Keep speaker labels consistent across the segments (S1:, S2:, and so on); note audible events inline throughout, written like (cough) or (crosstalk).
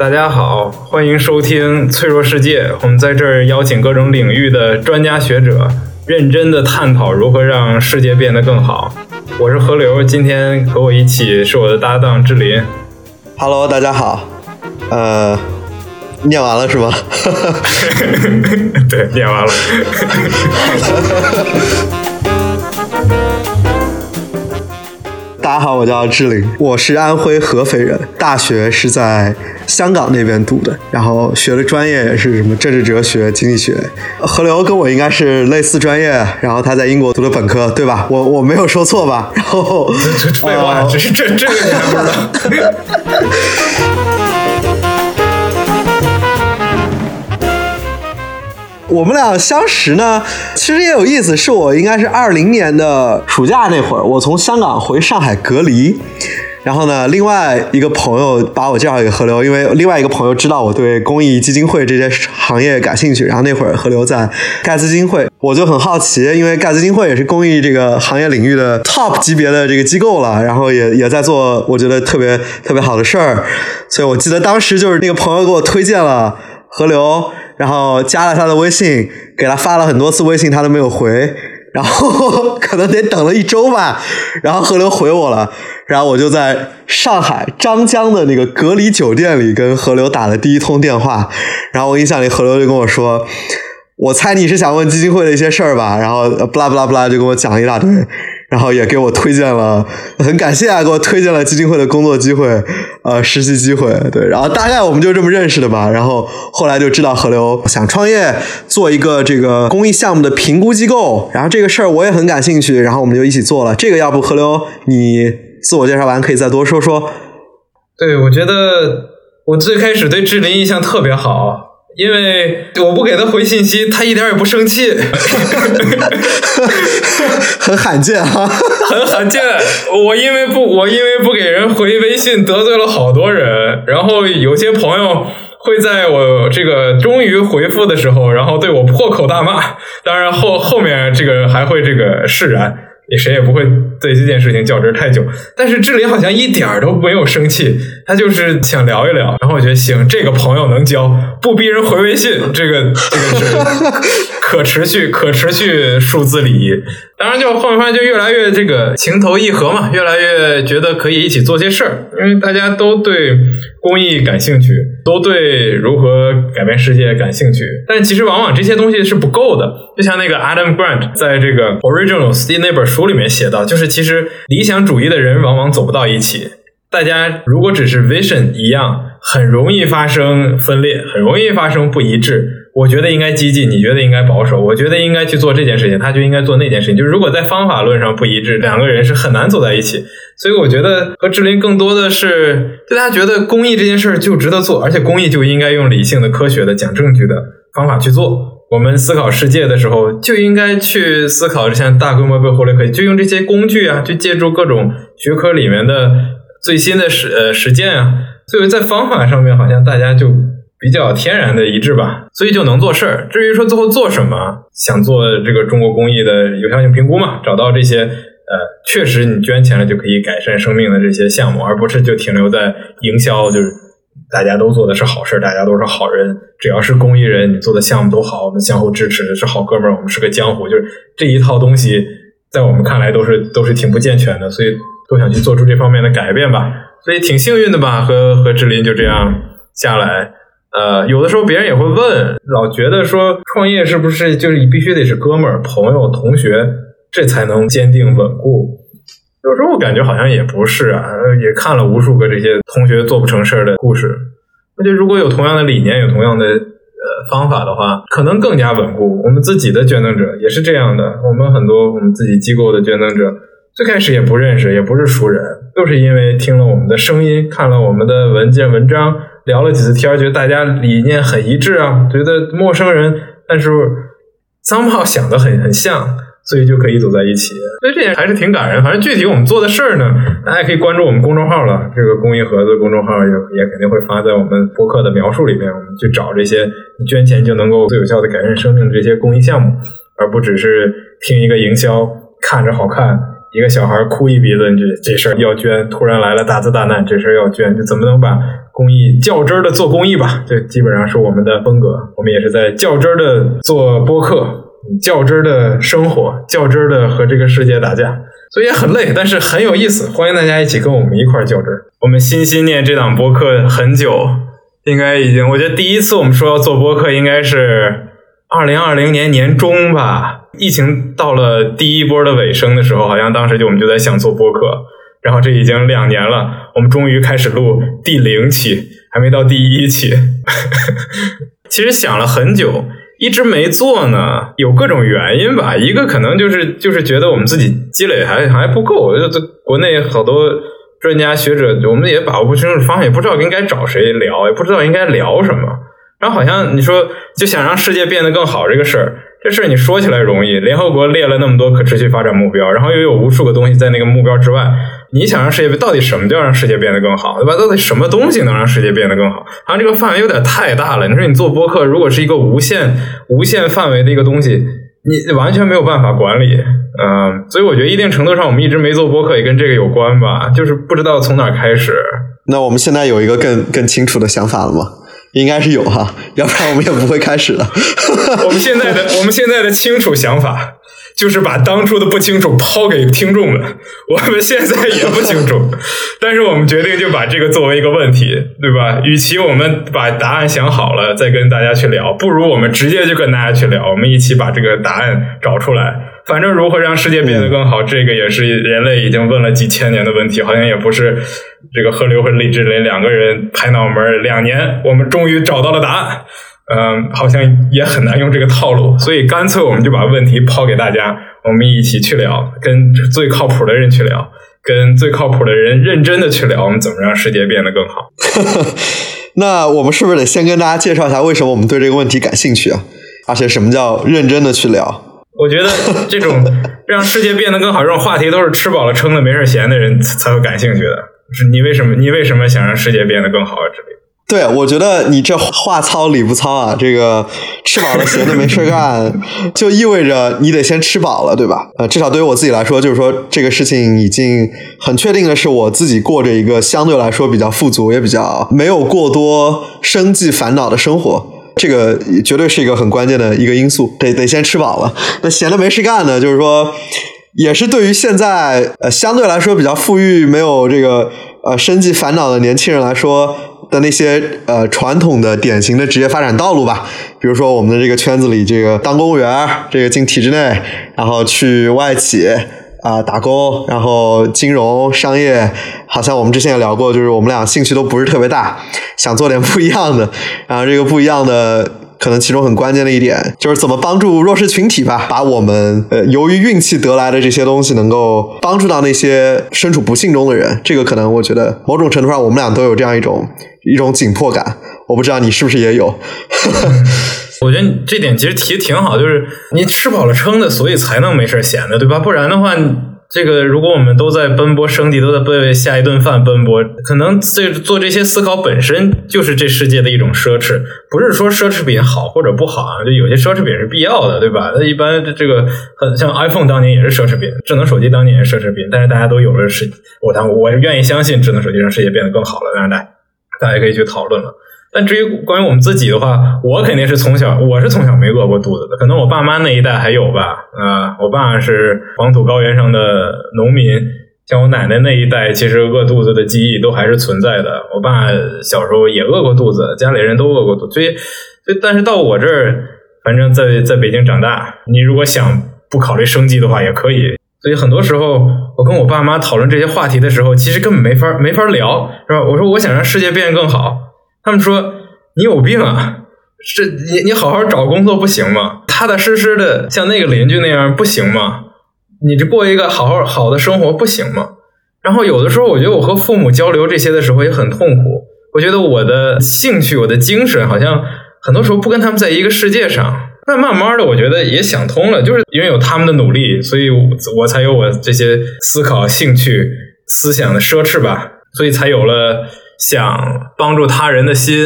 S1: 大家好，欢迎收听《脆弱世界》。我们在这儿邀请各种领域的专家学者，认真的探讨如何让世界变得更好。我是何流，今天和我一起是我的搭档志林。
S2: Hello，大家好。呃，念完了是吗？(laughs)
S1: 对，念完了。
S2: 大家好，我叫志玲，我是安徽合肥人，大学是在香港那边读的，然后学的专业也是什么政治哲学、经济学。河流跟我应该是类似专业，然后他在英国读的本科，对吧？我我没有说错吧？然后
S1: 这废话，这是这这个
S2: 我们俩相识呢，其实也有意思，是我应该是二零年的暑假那会儿，我从香港回上海隔离。然后呢，另外一个朋友把我介绍给何流，因为另外一个朋友知道我对公益基金会这些行业感兴趣。然后那会儿何流在盖茨基金会，我就很好奇，因为盖茨基金会也是公益这个行业领域的 top 级别的这个机构了，然后也也在做我觉得特别特别好的事儿。所以我记得当时就是那个朋友给我推荐了何流，然后加了他的微信，给他发了很多次微信，他都没有回。然后 (laughs) 可能得等了一周吧，然后何流回我了，然后我就在上海张江的那个隔离酒店里跟何流打了第一通电话，然后我印象里何流就跟我说，我猜你是想问基金会的一些事儿吧，然后不拉不拉不拉就跟我讲了一大堆，然后也给我推荐了，很感谢啊，给我推荐了基金会的工作机会，呃，实习机会，对，然后大概我们就这么认识的吧，然后后来就知道河流想创业，做一个这个公益项目的评估机构，然后这个事儿我也很感兴趣，然后我们就一起做了。这个要不河流你自我介绍完可以再多说说？
S1: 对，我觉得我最开始对志林印象特别好。因为我不给他回信息，他一点也不生气，(laughs)
S2: 很罕见哈、啊，(laughs)
S1: 很罕见。我因为不，我因为不给人回微信，得罪了好多人。然后有些朋友会在我这个终于回复的时候，然后对我破口大骂。当然后后面这个还会这个释然。也谁也不会对这件事情较真太久，但是志林好像一点都没有生气，他就是想聊一聊。然后我觉得行，这个朋友能交，不逼人回微信，这个这个是 (laughs) 可持续、可持续数字礼仪。当然，就后面就越来越这个情投意合嘛，越来越觉得可以一起做些事儿，因为大家都对公益感兴趣，都对如何改变世界感兴趣。但其实往往这些东西是不够的，就像那个 Adam Grant 在这个 Original s t e e 那本。书里面写到，就是其实理想主义的人往往走不到一起。大家如果只是 vision 一样，很容易发生分裂，很容易发生不一致。我觉得应该激进，你觉得应该保守，我觉得应该去做这件事情，他就应该做那件事情。就是如果在方法论上不一致，两个人是很难走在一起。所以我觉得和志林更多的是，大家觉得公益这件事儿就值得做，而且公益就应该用理性的、科学的、讲证据的方法去做。我们思考世界的时候，就应该去思考像大规模被忽略可以，就用这些工具啊，去借助各种学科里面的最新的实呃实践啊，所以在方法上面好像大家就比较天然的一致吧，所以就能做事儿。至于说最后做什么，想做这个中国公益的有效性评估嘛，找到这些呃确实你捐钱了就可以改善生命的这些项目，而不是就停留在营销就是。大家都做的是好事，大家都是好人。只要是公益人，你做的项目都好，我们相互支持，是好哥们儿。我们是个江湖，就是这一套东西，在我们看来都是都是挺不健全的，所以都想去做出这方面的改变吧。所以挺幸运的吧，和和志林就这样下来。呃，有的时候别人也会问，老觉得说创业是不是就是必须得是哥们儿、朋友、同学，这才能坚定稳固。有时候我感觉好像也不是啊，也看了无数个这些同学做不成事儿的故事。我觉得如果有同样的理念，有同样的呃方法的话，可能更加稳固。我们自己的捐赠者也是这样的，我们很多我们自己机构的捐赠者，最开始也不认识，也不是熟人，就是因为听了我们的声音，看了我们的文件文章，聊了几次天，觉得大家理念很一致啊，觉得陌生人，但是 somehow 想的很很像。所以就可以走在一起，所以这也还是挺感人。反正具体我们做的事儿呢，大家可以关注我们公众号了。这个公益盒子公众号也也肯定会发在我们播客的描述里面。我们去找这些捐钱就能够最有效的改善生命的这些公益项目，而不只是听一个营销看着好看，一个小孩哭一鼻子，你这这事儿要捐；突然来了大灾大难，这事儿要捐，就怎么能把公益较真儿的做公益吧？这基本上是我们的风格。我们也是在较真儿的做播客，较真儿的生活，较真儿的和这个世界打架，所以也很累，但是很有意思。欢迎大家一起跟我们一块儿较真儿。我们心心念这档播客很久，应该已经，我觉得第一次我们说要做播客，应该是二零二零年年中吧。疫情到了第一波的尾声的时候，好像当时就我们就在想做播客，然后这已经两年了，我们终于开始录第零期，还没到第一期。(laughs) 其实想了很久，一直没做呢，有各种原因吧。一个可能就是就是觉得我们自己积累还还不够，就这国内好多专家学者，我们也把握不清楚方向，也不知道应该找谁聊，也不知道应该聊什么。然后好像你说就想让世界变得更好这个事儿。这事儿你说起来容易，联合国列了那么多可持续发展目标，然后又有无数个东西在那个目标之外。你想让世界到底什么叫让世界变得更好，对吧？到底什么东西能让世界变得更好？好像这个范围有点太大了。你说你做播客，如果是一个无限无限范围的一个东西，你完全没有办法管理。嗯，所以我觉得一定程度上，我们一直没做播客也跟这个有关吧，就是不知道从哪开始。
S2: 那我们现在有一个更更清楚的想法了吗？应该是有哈，要不然我们也不会开始的。
S1: 我们现在的我们现在的清楚想法，就是把当初的不清楚抛给听众们。我们现在也不清楚，但是我们决定就把这个作为一个问题，对吧？与其我们把答案想好了再跟大家去聊，不如我们直接就跟大家去聊。我们一起把这个答案找出来。反正如何让世界变得更好，这个也是人类已经问了几千年的问题，好像也不是这个河流和励志雷两个人拍脑门两年，我们终于找到了答案。嗯，好像也很难用这个套路，所以干脆我们就把问题抛给大家，我们一起去聊，跟最靠谱的人去聊，跟最靠谱的人认真的去聊，我们怎么让世界变得更好。(laughs)
S2: 那我们是不是得先跟大家介绍一下为什么我们对这个问题感兴趣啊？而且什么叫认真的去聊？
S1: 我觉得这种让世界变得更好这种话题，都是吃饱了撑的没事闲的人才会感兴趣的。是你为什么？你为什么想让世界变得更好啊？这里？
S2: 对，我觉得你这话糙理不糙啊。这个吃饱了闲的没事干，就意味着你得先吃饱了，对吧？呃，至少对于我自己来说，就是说这个事情已经很确定的是，我自己过着一个相对来说比较富足，也比较没有过多生计烦恼的生活。这个绝对是一个很关键的一个因素，得得先吃饱了。那闲的没事干呢，就是说，也是对于现在呃相对来说比较富裕、没有这个呃生计烦恼的年轻人来说的那些呃传统的典型的职业发展道路吧。比如说我们的这个圈子里，这个当公务员，这个进体制内，然后去外企。啊，打工，然后金融商业，好像我们之前也聊过，就是我们俩兴趣都不是特别大，(laughs) 想做点不一样的。然后这个不一样的，可能其中很关键的一点，就是怎么帮助弱势群体吧，把我们呃由于运气得来的这些东西，能够帮助到那些身处不幸中的人。这个可能我觉得某种程度上，我们俩都有这样一种一种紧迫感。我不知道你是不是也有。(laughs)
S1: 我觉得这点其实提的挺好，就是你吃饱了撑的，所以才能没事闲的，对吧？不然的话，这个如果我们都在奔波生计，都在为下一顿饭奔波，可能这做这些思考本身就是这世界的一种奢侈。不是说奢侈品好或者不好啊，就有些奢侈品是必要的，对吧？那一般这个很像 iPhone 当年也是奢侈品，智能手机当年也是奢侈品，但是大家都有了是，我当我愿意相信智能手机让世界变得更好了，当然大家可以去讨论了。但至于关于我们自己的话，我肯定是从小，我是从小没饿过肚子的。可能我爸妈那一代还有吧，啊，我爸是黄土高原上的农民，像我奶奶那一代，其实饿肚子的记忆都还是存在的。我爸小时候也饿过肚子，家里人都饿过肚，所以，所以，但是到我这儿，反正在在北京长大，你如果想不考虑生计的话，也可以。所以很多时候，我跟我爸妈讨论这些话题的时候，其实根本没法没法聊，是吧？我说我想让世界变得更好。他们说你有病啊！这你你好好找工作不行吗？踏踏实实的像那个邻居那样不行吗？你这过一个好好好的生活不行吗？然后有的时候，我觉得我和父母交流这些的时候也很痛苦。我觉得我的兴趣、我的精神好像很多时候不跟他们在一个世界上。但慢慢的，我觉得也想通了，就是因为有他们的努力，所以我才有我这些思考、兴趣、思想的奢侈吧，所以才有了。想帮助他人的心，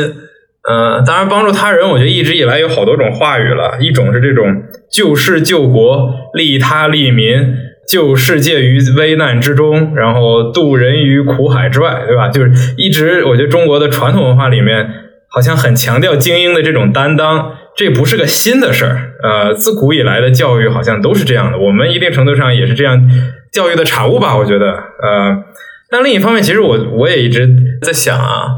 S1: 嗯，当然帮助他人，我觉得一直以来有好多种话语了。一种是这种救世救国、利他利民，救世界于危难之中，然后渡人于苦海之外，对吧？就是一直我觉得中国的传统文化里面好像很强调精英的这种担当，这不是个新的事儿。呃，自古以来的教育好像都是这样的，我们一定程度上也是这样教育的产物吧？我觉得，呃，但另一方面，其实我我也一直在想啊，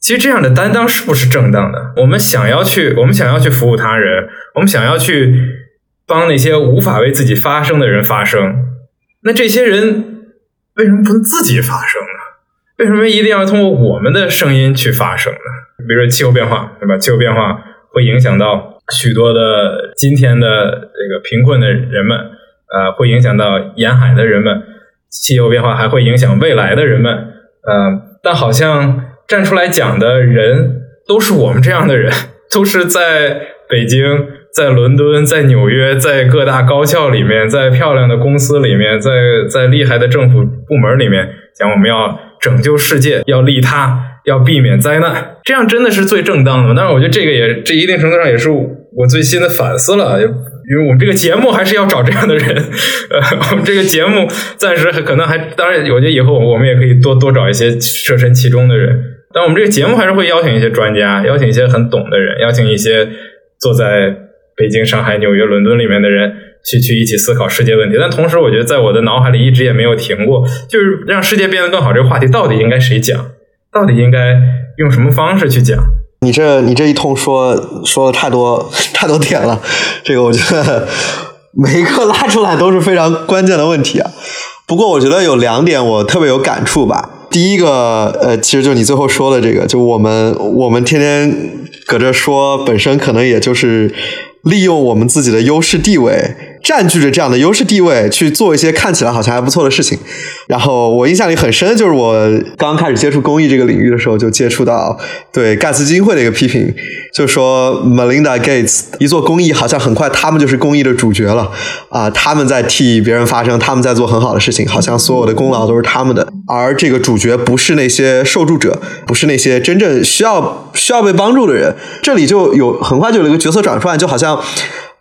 S1: 其实这样的担当是不是正当的？我们想要去，我们想要去服务他人，我们想要去帮那些无法为自己发声的人发声。那这些人为什么不能自己发声呢？为什么一定要通过我们的声音去发声呢？比如说气候变化，对吧？气候变化会影响到许多的今天的这个贫困的人们，呃，会影响到沿海的人们。气候变化还会影响未来的人们，呃，但好像站出来讲的人都是我们这样的人，都是在北京。在伦敦，在纽约，在各大高校里面，在漂亮的公司里面，在在厉害的政府部门里面，讲我们要拯救世界，要利他，要避免灾难，这样真的是最正当的。但是我觉得这个也，这一定程度上也是我最新的反思了，因为我们这个节目还是要找这样的人。呃，我们这个节目暂时还可能还，当然，我觉得以后我们也可以多多找一些设身其中的人。但我们这个节目还是会邀请一些专家，邀请一些很懂的人，邀请一些坐在。北京、上海、纽约、伦敦里面的人去去一起思考世界问题，但同时，我觉得在我的脑海里一直也没有停过，就是让世界变得更好这个话题到底应该谁讲？到底应该用什么方式去讲？
S2: 你这你这一通说说了太多 (laughs) 太多点了，这个我觉得每一个拉出来都是非常关键的问题啊。不过我觉得有两点我特别有感触吧。第一个，呃，其实就你最后说的这个，就我们我们天天搁这说，本身可能也就是。利用我们自己的优势地位。占据着这样的优势地位去做一些看起来好像还不错的事情，然后我印象里很深，就是我刚开始接触公益这个领域的时候，就接触到对盖茨基金会的一个批评，就说 Melinda Gates 一做公益，好像很快他们就是公益的主角了啊，他们在替别人发声，他们在做很好的事情，好像所有的功劳都是他们的，而这个主角不是那些受助者，不是那些真正需要需要被帮助的人，这里就有很快就有一个角色转换，就好像。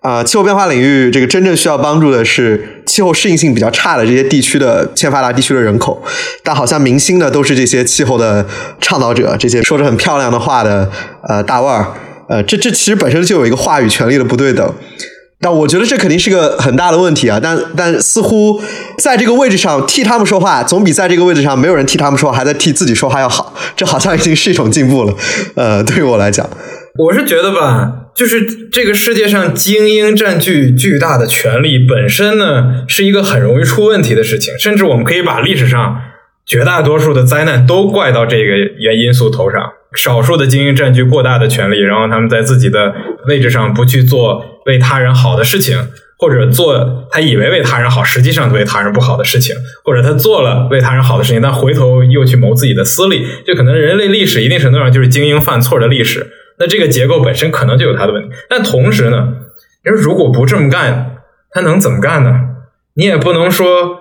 S2: 啊，气候变化领域，这个真正需要帮助的是气候适应性比较差的这些地区的欠发达地区的人口，但好像明星的都是这些气候的倡导者，这些说着很漂亮的话的呃大腕儿，呃，这这其实本身就有一个话语权利的不对等，但我觉得这肯定是个很大的问题啊，但但似乎在这个位置上替他们说话，总比在这个位置上没有人替他们说话，还在替自己说话要好，这好像已经是一种进步了，呃，对于我来讲。
S1: 我是觉得吧，就是这个世界上精英占据巨大的权利本身呢，是一个很容易出问题的事情。甚至我们可以把历史上绝大多数的灾难都怪到这个原因素头上。少数的精英占据过大的权利，然后他们在自己的位置上不去做为他人好的事情，或者做他以为为他人好，实际上为他人不好的事情，或者他做了为他人好的事情，但回头又去谋自己的私利。就可能人类历史一定程度上就是精英犯错的历史。那这个结构本身可能就有它的问题，但同时呢，你说如果不这么干，他能怎么干呢？你也不能说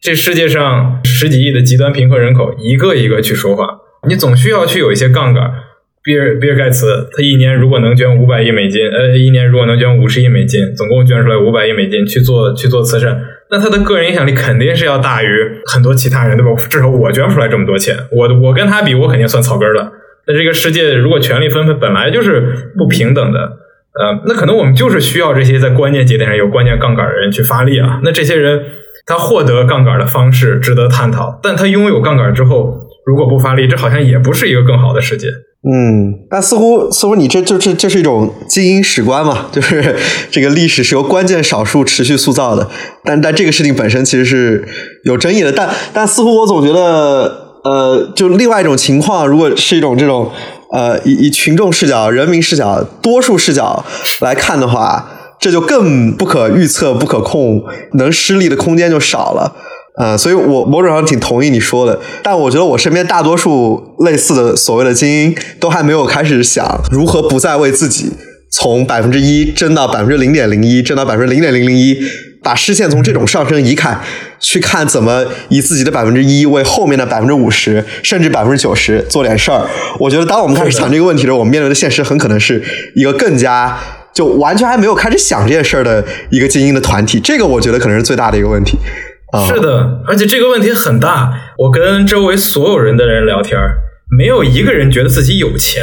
S1: 这世界上十几亿的极端贫困人口一个一个去说话，你总需要去有一些杠杆。比尔比尔盖茨他一年如果能捐五百亿美金，呃，一年如果能捐五十亿美金，总共捐出来五百亿美金去做去做慈善，那他的个人影响力肯定是要大于很多其他人，对吧？至少我捐出来这么多钱，我我跟他比，我肯定算草根了。那这个世界如果权力分配本来就是不平等的，呃，那可能我们就是需要这些在关键节点上有关键杠杆的人去发力啊。那这些人他获得杠杆的方式值得探讨，但他拥有杠杆之后如果不发力，这好像也不是一个更好的世界。
S2: 嗯，但似乎似乎你这就是这是一种精英史观嘛，就是这个历史是由关键少数持续塑造的。但但这个事情本身其实是有争议的。但但似乎我总觉得。呃，就另外一种情况，如果是一种这种呃以以群众视角、人民视角、多数视角来看的话，这就更不可预测、不可控，能失利的空间就少了。呃，所以我某种上挺同意你说的，但我觉得我身边大多数类似的所谓的精英，都还没有开始想如何不再为自己从百分之一挣到百分之零点零一，挣到百分之零点零零一。把视线从这种上升移开，去看怎么以自己的百分之一为后面的百分之五十甚至百分之九十做点事儿。我觉得，当我们开始想这个问题的时候，我们面对的现实很可能是一个更加就完全还没有开始想这件事儿的一个精英的团体。这个我觉得可能是最大的一个问题。
S1: 是的，而且这个问题很大。我跟周围所有人的人聊天，没有一个人觉得自己有钱，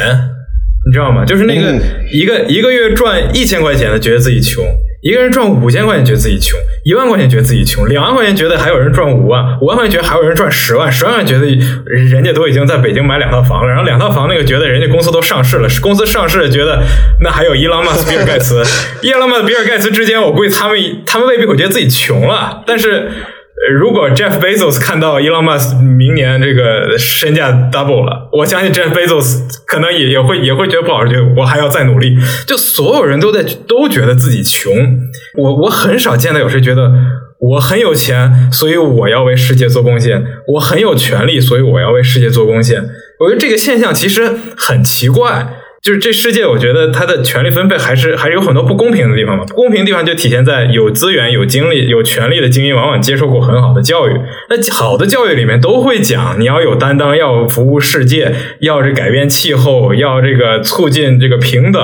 S1: 你知道吗？就是那个一个一个月赚一千块钱的，觉得自己穷。一个人赚五千块钱觉得自己穷，一万块钱觉得自己穷，两万块钱觉得还有人赚五万，五万块钱觉得还有人赚十万，十万觉得人家都已经在北京买两套房了，然后两套房那个觉得人家公司都上市了，公司上市觉得那还有伊朗马斯比尔盖茨，(laughs) 伊朗马斯比尔盖茨之间，我估计他们他们未必会觉得自己穷了，但是。如果 Jeff Bezos 看到 Elon Musk 明年这个身价 double 了，我相信 Jeff Bezos 可能也也会也会觉得不好，觉得我还要再努力。就所有人都在都觉得自己穷，我我很少见到有谁觉得我很有钱，所以我要为世界做贡献；我很有权利，所以我要为世界做贡献。我觉得这个现象其实很奇怪。就是这世界，我觉得它的权力分配还是还是有很多不公平的地方嘛。不公平的地方就体现在有资源、有精力、有权力的精英，往往接受过很好的教育。那好的教育里面都会讲，你要有担当，要服务世界，要这改变气候，要这个促进这个平等。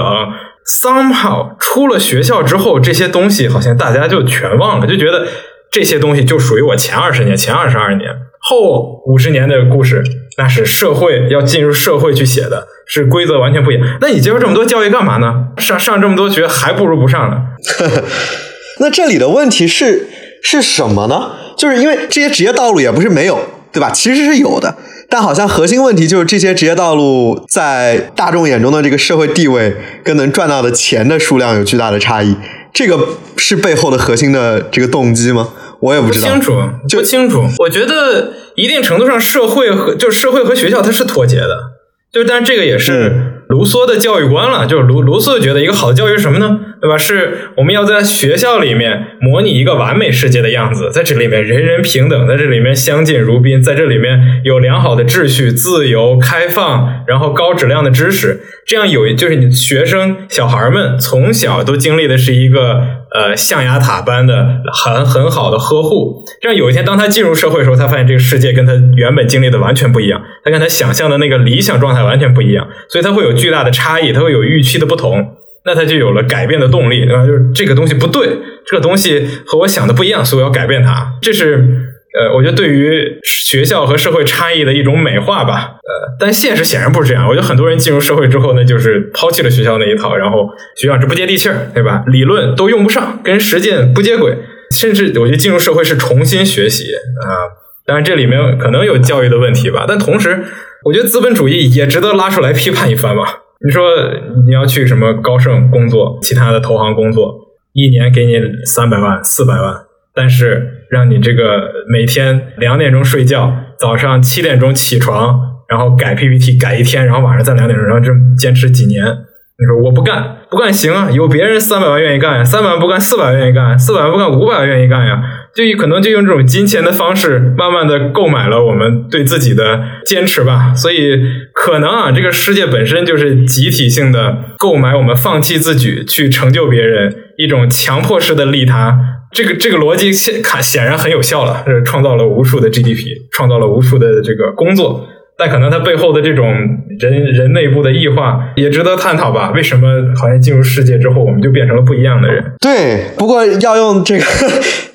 S1: Somehow 出了学校之后，这些东西好像大家就全忘了，就觉得这些东西就属于我前二十年、前二十二年、后五十年的故事。那是社会要进入社会去写的，是规则完全不一样。那你接受这么多教育干嘛呢？上上这么多学，还不如不上呢。(laughs)
S2: 那这里的问题是是什么呢？就是因为这些职业道路也不是没有，对吧？其实是有的，但好像核心问题就是这些职业道路在大众眼中的这个社会地位跟能赚到的钱的数量有巨大的差异。这个是背后的核心的这个动机吗？我也不知
S1: 道，不清楚，不清楚。我觉得一定程度上，社会和就是社会和学校它是脱节的，就但是这个也是卢梭的教育观了。就是卢卢梭觉得一个好的教育是什么呢？对吧？是我们要在学校里面模拟一个完美世界的样子，在这里面人人平等，在这里面相敬如宾，在这里面有良好的秩序、自由、开放，然后高质量的知识。这样有就是你学生小孩们从小都经历的是一个。呃，象牙塔般的很很好的呵护，这样有一天当他进入社会的时候，他发现这个世界跟他原本经历的完全不一样，他跟他想象的那个理想状态完全不一样，所以他会有巨大的差异，他会有预期的不同，那他就有了改变的动力，对吧？就是这个东西不对，这个东西和我想的不一样，所以我要改变它，这是。呃，我觉得对于学校和社会差异的一种美化吧，呃，但现实显然不是这样。我觉得很多人进入社会之后呢，就是抛弃了学校那一套，然后学校这不接地气儿，对吧？理论都用不上，跟实践不接轨，甚至我觉得进入社会是重新学习啊。当然这里面可能有教育的问题吧，但同时，我觉得资本主义也值得拉出来批判一番吧。你说你要去什么高盛工作，其他的投行工作，一年给你三百万、四百万。但是让你这个每天两点钟睡觉，早上七点钟起床，然后改 PPT 改一天，然后晚上再两点钟，然后这坚持几年，你说我不干不干行啊？有别人三百万愿意干呀，三百万不干，四百万愿意干，四百万不干，五百万愿意干呀？就可能就用这种金钱的方式，慢慢的购买了我们对自己的坚持吧。所以可能啊，这个世界本身就是集体性的购买我们放弃自己去成就别人，一种强迫式的利他。这个这个逻辑显看显然很有效了，是创造了无数的 GDP，创造了无数的这个工作，但可能它背后的这种人人内部的异化也值得探讨吧？为什么好像进入世界之后，我们就变成了不一样的人？
S2: 对，不过要用这个。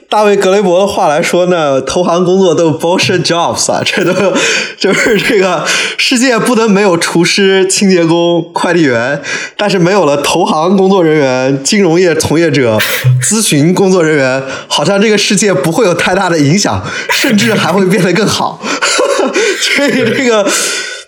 S2: 大卫·格雷伯的话来说呢，投行工作都 bullshit jobs 啊，这都就是这个世界不能没有厨师、清洁工、快递员，但是没有了投行工作人员、金融业从业者、咨询工作人员，好像这个世界不会有太大的影响，甚至还会变得更好。(laughs) 所以这个，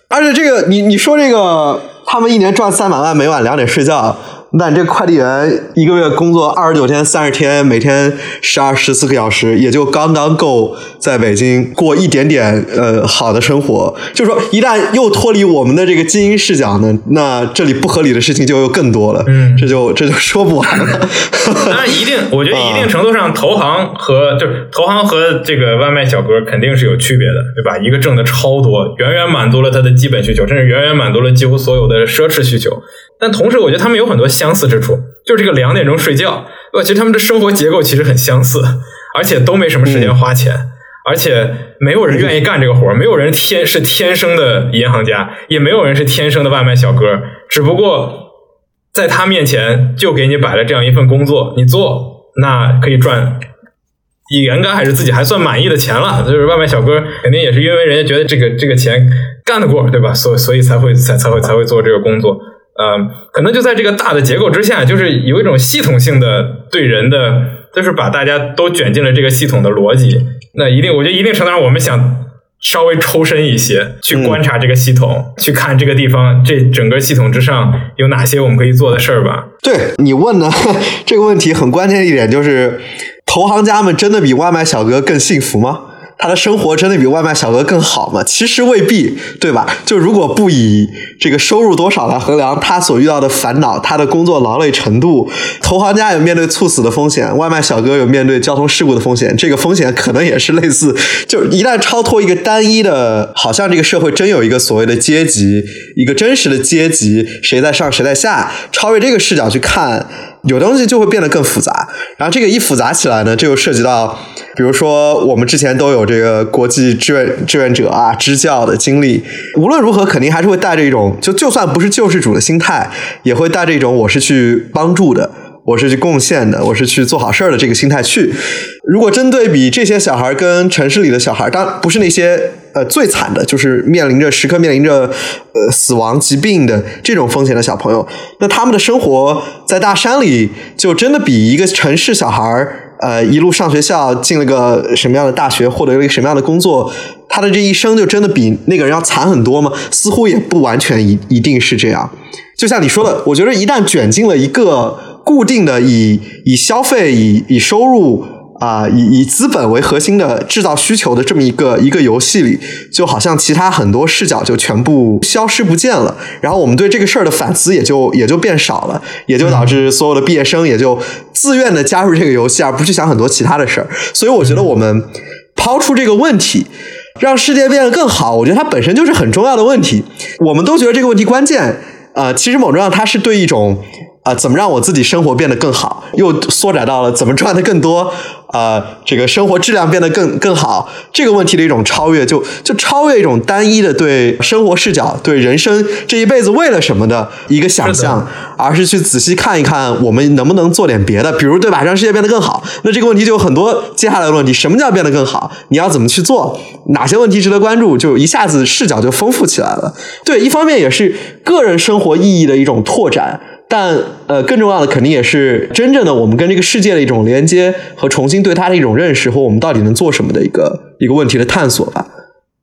S2: 而且这个，你你说这个，他们一年赚三百万，每晚两点睡觉。那你这快递员一个月工作二十九天、三十天，每天十二、十四个小时，也就刚刚够在北京过一点点呃好的生活。就是说，一旦又脱离我们的这个精英视角呢，那这里不合理的事情就又更多了。嗯，这就这就说不完了。
S1: 当然，一定，我觉得一定程度上，投行和就是投行和这个外卖小哥肯定是有区别的，对吧？一个挣的超多，远远满足了他的基本需求，甚至远远满足了几乎所有的奢侈需求。但同时，我觉得他们有很多相似之处，就是这个两点钟睡觉，呃，其实他们的生活结构其实很相似，而且都没什么时间花钱，而且没有人愿意干这个活儿，没有人天是天生的银行家，也没有人是天生的外卖小哥，只不过在他面前就给你摆了这样一份工作，你做那可以赚严格还是自己还算满意的钱了。就是外卖小哥肯定也是因为人家觉得这个这个钱干得过，对吧？所所以才会才才会才会做这个工作。嗯，可能就在这个大的结构之下，就是有一种系统性的对人的，就是把大家都卷进了这个系统的逻辑。那一定，我觉得一定程度上，我们想稍微抽身一些，去观察这个系统，去看这个地方这整个系统之上有哪些我们可以做的事儿吧。
S2: 对你问的 (laughs) 这个问题很关键一点就是，投行家们真的比外卖小哥更幸福吗？他的生活真的比外卖小哥更好吗？其实未必，对吧？就如果不以这个收入多少来衡量他所遇到的烦恼，他的工作劳累程度，投行家有面对猝死的风险，外卖小哥有面对交通事故的风险，这个风险可能也是类似。就一旦超脱一个单一的，好像这个社会真有一个所谓的阶级，一个真实的阶级，谁在上谁在下，超越这个视角去看。有东西就会变得更复杂，然后这个一复杂起来呢，这又涉及到，比如说我们之前都有这个国际志愿志愿者啊支教的经历，无论如何肯定还是会带着一种，就就算不是救世主的心态，也会带着一种我是去帮助的。我是去贡献的，我是去做好事儿的这个心态去。如果真对比这些小孩跟城市里的小孩，当不是那些呃最惨的，就是面临着时刻面临着呃死亡、疾病的这种风险的小朋友，那他们的生活在大山里就真的比一个城市小孩呃一路上学校，进了个什么样的大学，获得了一个什么样的工作，他的这一生就真的比那个人要惨很多吗？似乎也不完全一一定是这样。就像你说的，我觉得一旦卷进了一个。固定的以以消费以以收入啊以以资本为核心的制造需求的这么一个一个游戏里，就好像其他很多视角就全部消失不见了，然后我们对这个事儿的反思也就也就变少了，也就导致所有的毕业生也就自愿的加入这个游戏，而不去想很多其他的事儿。所以我觉得我们抛出这个问题，让世界变得更好，我觉得它本身就是很重要的问题。我们都觉得这个问题关键，呃，其实某种上它是对一种。啊，怎么让我自己生活变得更好？又缩窄到了怎么赚的更多？呃，这个生活质量变得更更好，这个问题的一种超越，就就超越一种单一的对生活视角、对人生这一辈子为了什么的一个想象，而是去仔细看一看我们能不能做点别的，比如对吧，让世界变得更好。那这个问题就有很多接下来的问题：什么叫变得更好？你要怎么去做？哪些问题值得关注？就一下子视角就丰富起来了。对，一方面也是个人生活意义的一种拓展。但呃，更重要的肯定也是真正的我们跟这个世界的一种连接和重新对它的一种认识，和我们到底能做什么的一个一个问题的探索吧。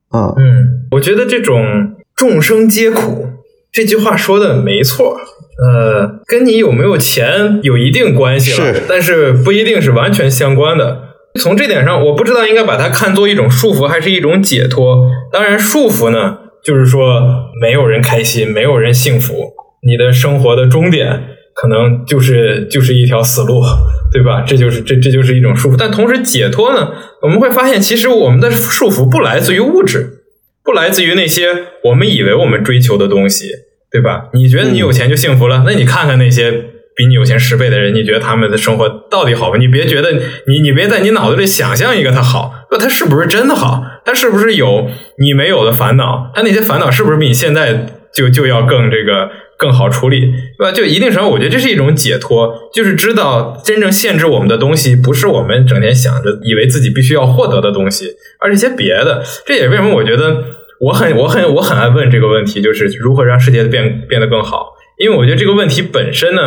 S2: 啊，
S1: 嗯，我觉得这种众生皆苦这句话说的没错，呃，跟你有没有钱有一定关系
S2: 了，
S1: 但是不一定是完全相关的。从这点上，我不知道应该把它看作一种束缚还是一种解脱。当然，束缚呢，就是说没有人开心，没有人幸福。你的生活的终点可能就是就是一条死路，(laughs) 对吧？这就是这这就是一种束缚。但同时解脱呢，我们会发现，其实我们的束缚不来自于物质，不来自于那些我们以为我们追求的东西，对吧？你觉得你有钱就幸福了？那你看看那些比你有钱十倍的人，你觉得他们的生活到底好吗？你别觉得你你别在你脑子里想象一个他好，那他是不是真的好？他是不是有你没有的烦恼？他那些烦恼是不是比你现在就就要更这个？更好处理，对吧？就一定程度，我觉得这是一种解脱，就是知道真正限制我们的东西，不是我们整天想着以为自己必须要获得的东西，而是一些别的。这也为什么我觉得我很、我很、我很爱问这个问题，就是如何让世界变变得更好。因为我觉得这个问题本身呢，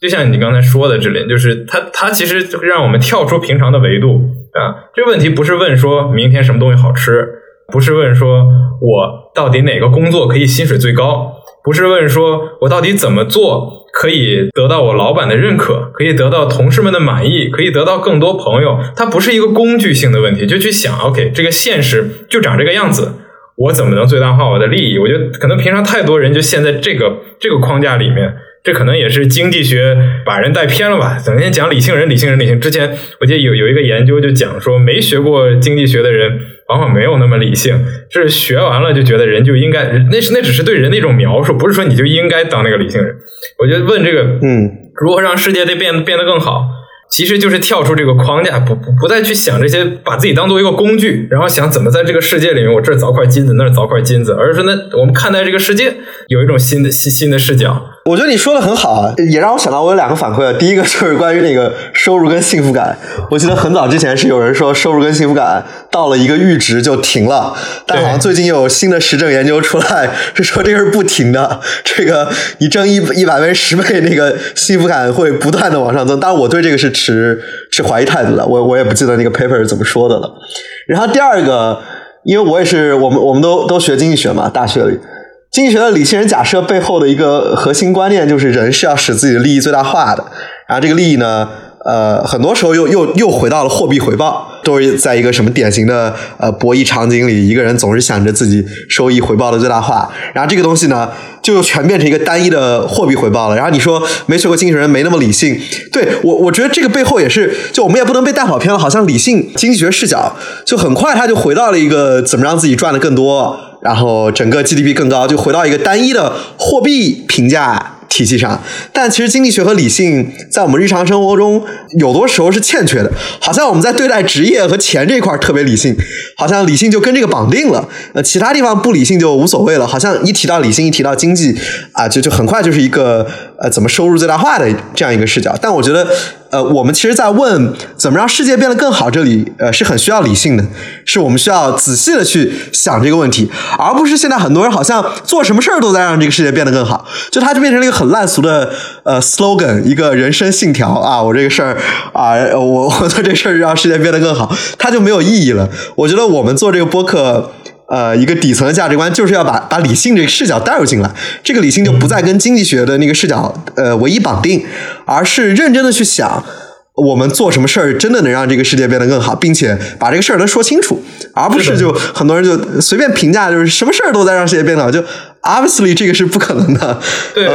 S1: 就像你刚才说的，这里就是它，它其实让我们跳出平常的维度啊。这个问题不是问说明天什么东西好吃，不是问说我到底哪个工作可以薪水最高。不是问说我到底怎么做可以得到我老板的认可，可以得到同事们的满意，可以得到更多朋友。它不是一个工具性的问题，就去想，OK，这个现实就长这个样子，我怎么能最大化我的利益？我觉得可能平常太多人就陷在这个这个框架里面。这可能也是经济学把人带偏了吧？整天讲理性人，理性人，理性。之前我记得有有一个研究就讲说，没学过经济学的人往往没有那么理性，是学完了就觉得人就应该，那是那只是对人的一种描述，不是说你就应该当那个理性人。我觉得问这个，
S2: 嗯，
S1: 如何让世界得变变得更好，其实就是跳出这个框架，不不不再去想这些，把自己当做一个工具，然后想怎么在这个世界里面，我这儿凿块金子，那儿凿块金子，而是说，那我们看待这个世界有一种新的新新的视角。
S2: 我觉得你说的很好啊，也让我想到我有两个反馈啊。第一个就是关于那个收入跟幸福感，我记得很早之前是有人说收入跟幸福感到了一个阈值就停了，但好像最近又有新的实证研究出来，是说这个是不停的。这个你挣一一百倍十倍，那个幸福感会不断的往上增。但我对这个是持持怀疑态度的，我我也不记得那个 paper 是怎么说的了。然后第二个，因为我也是我们我们都都学经济学嘛，大学里。经济学的理性人假设背后的一个核心观念就是人是要使自己的利益最大化的，然后这个利益呢，呃，很多时候又又又回到了货币回报，都是在一个什么典型的呃博弈场景里，一个人总是想着自己收益回报的最大化，然后这个东西呢，就全变成一个单一的货币回报了。然后你说没学过经济学人没那么理性，对我我觉得这个背后也是，就我们也不能被带跑偏了，好像理性经济学视角就很快他就回到了一个怎么让自己赚的更多。然后整个 GDP 更高，就回到一个单一的货币评价体系上。但其实经济学和理性在我们日常生活中有多时候是欠缺的。好像我们在对待职业和钱这一块特别理性，好像理性就跟这个绑定了。呃，其他地方不理性就无所谓了。好像一提到理性，一提到经济啊，就就很快就是一个呃怎么收入最大化的这样一个视角。但我觉得。呃，我们其实，在问怎么让世界变得更好，这里呃是很需要理性的，是我们需要仔细的去想这个问题，而不是现在很多人好像做什么事儿都在让这个世界变得更好，就它就变成了一个很烂俗的呃 slogan，一个人生信条啊，我这个事儿啊，我 (laughs) 我做这事儿让世界变得更好，它就没有意义了。我觉得我们做这个播客。呃，一个底层的价值观就是要把把理性这个视角带入进来，这个理性就不再跟经济学的那个视角呃唯一绑定，而是认真的去想，我们做什么事儿真的能让这个世界变得更好，并且把这个事儿能说清楚，而不是就很多人就随便评价，就是什么事儿都在让世界变得好，就 obviously 这个是不可能的。
S1: 对，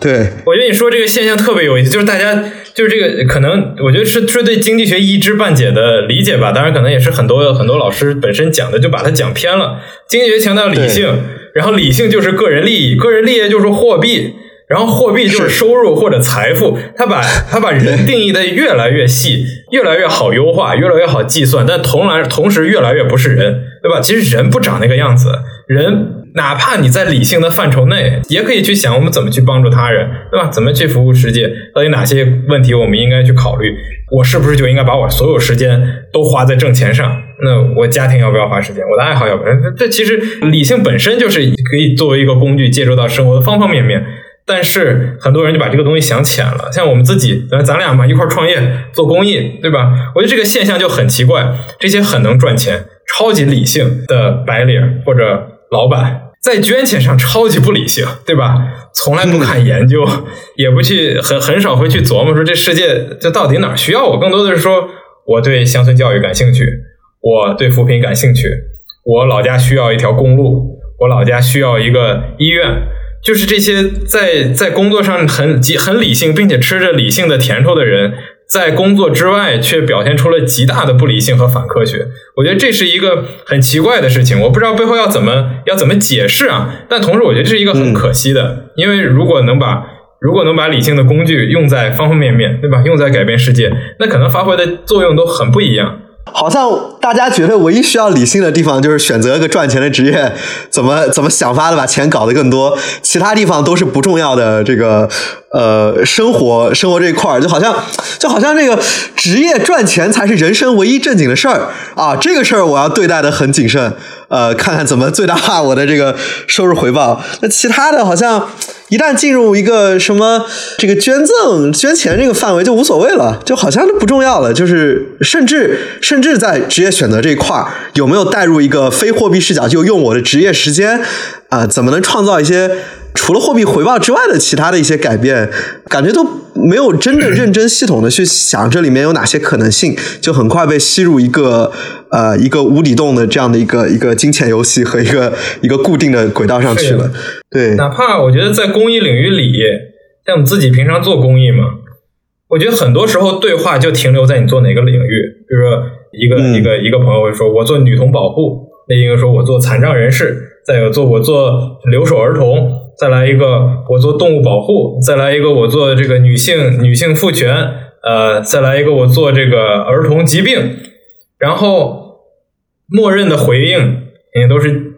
S2: 对，
S1: 我觉得你说这个现象特别有意思，就是大家。就是这个，可能我觉得是是对经济学一知半解的理解吧。当然，可能也是很多很多老师本身讲的就把它讲偏了。经济学强调理性，然后理性就是个人利益，个人利益就是货币，然后货币就是收入或者财富。他把他把人定义的越来越细，越来越好优化，越来越好计算，但同来同时越来越不是人，对吧？其实人不长那个样子，人。哪怕你在理性的范畴内，也可以去想我们怎么去帮助他人，对吧？怎么去服务世界？到底哪些问题我们应该去考虑？我是不是就应该把我所有时间都花在挣钱上？那我家庭要不要花时间？我的爱好要不要？这其实理性本身就是可以作为一个工具，介入到生活的方方面面。但是很多人就把这个东西想浅了。像我们自己，咱咱俩嘛，一块创业做公益，对吧？我觉得这个现象就很奇怪。这些很能赚钱、超级理性的白领或者老板。在捐钱上超级不理性，对吧？从来不看研究，(laughs) 也不去很很少会去琢磨说这世界这到底哪需要我。更多的是说我对乡村教育感兴趣，我对扶贫感兴趣，我老家需要一条公路，我老家需要一个医院，就是这些在在工作上很很理性，并且吃着理性的甜头的人。在工作之外，却表现出了极大的不理性和反科学。我觉得这是一个很奇怪的事情，我不知道背后要怎么要怎么解释啊。但同时，我觉得这是一个很可惜的，因为如果能把如果能把理性的工具用在方方面面，对吧？用在改变世界，那可能发挥的作用都很不一样。
S2: 好像大家觉得唯一需要理性的地方就是选择一个赚钱的职业，怎么怎么想法的把钱搞得更多，其他地方都是不重要的。这个呃，生活生活这一块儿，就好像就好像这个职业赚钱才是人生唯一正经的事儿啊，这个事儿我要对待的很谨慎。呃，看看怎么最大化我的这个收入回报。那其他的好像一旦进入一个什么这个捐赠、捐钱这个范围就无所谓了，就好像就不重要了。就是甚至甚至在职业选择这一块儿，有没有带入一个非货币视角，就用我的职业时间啊，怎么能创造一些？除了货币回报之外的其他的一些改变，感觉都没有真的认真系统的去想这里面有哪些可能性，就很快被吸入一个呃一个无底洞的这样的一个一个金钱游戏和一个 (laughs) 一个固定的轨道上去了。对，
S1: 哪怕我觉得在公益领域里，像我们自己平常做公益嘛，我觉得很多时候对话就停留在你做哪个领域，比如说一个一个一个朋友会说我做女童保护，另一个说我做残障人士，再有做我做留守儿童。再来一个，我做动物保护；再来一个，我做这个女性女性赋权；呃，再来一个，我做这个儿童疾病。然后，默认的回应也都是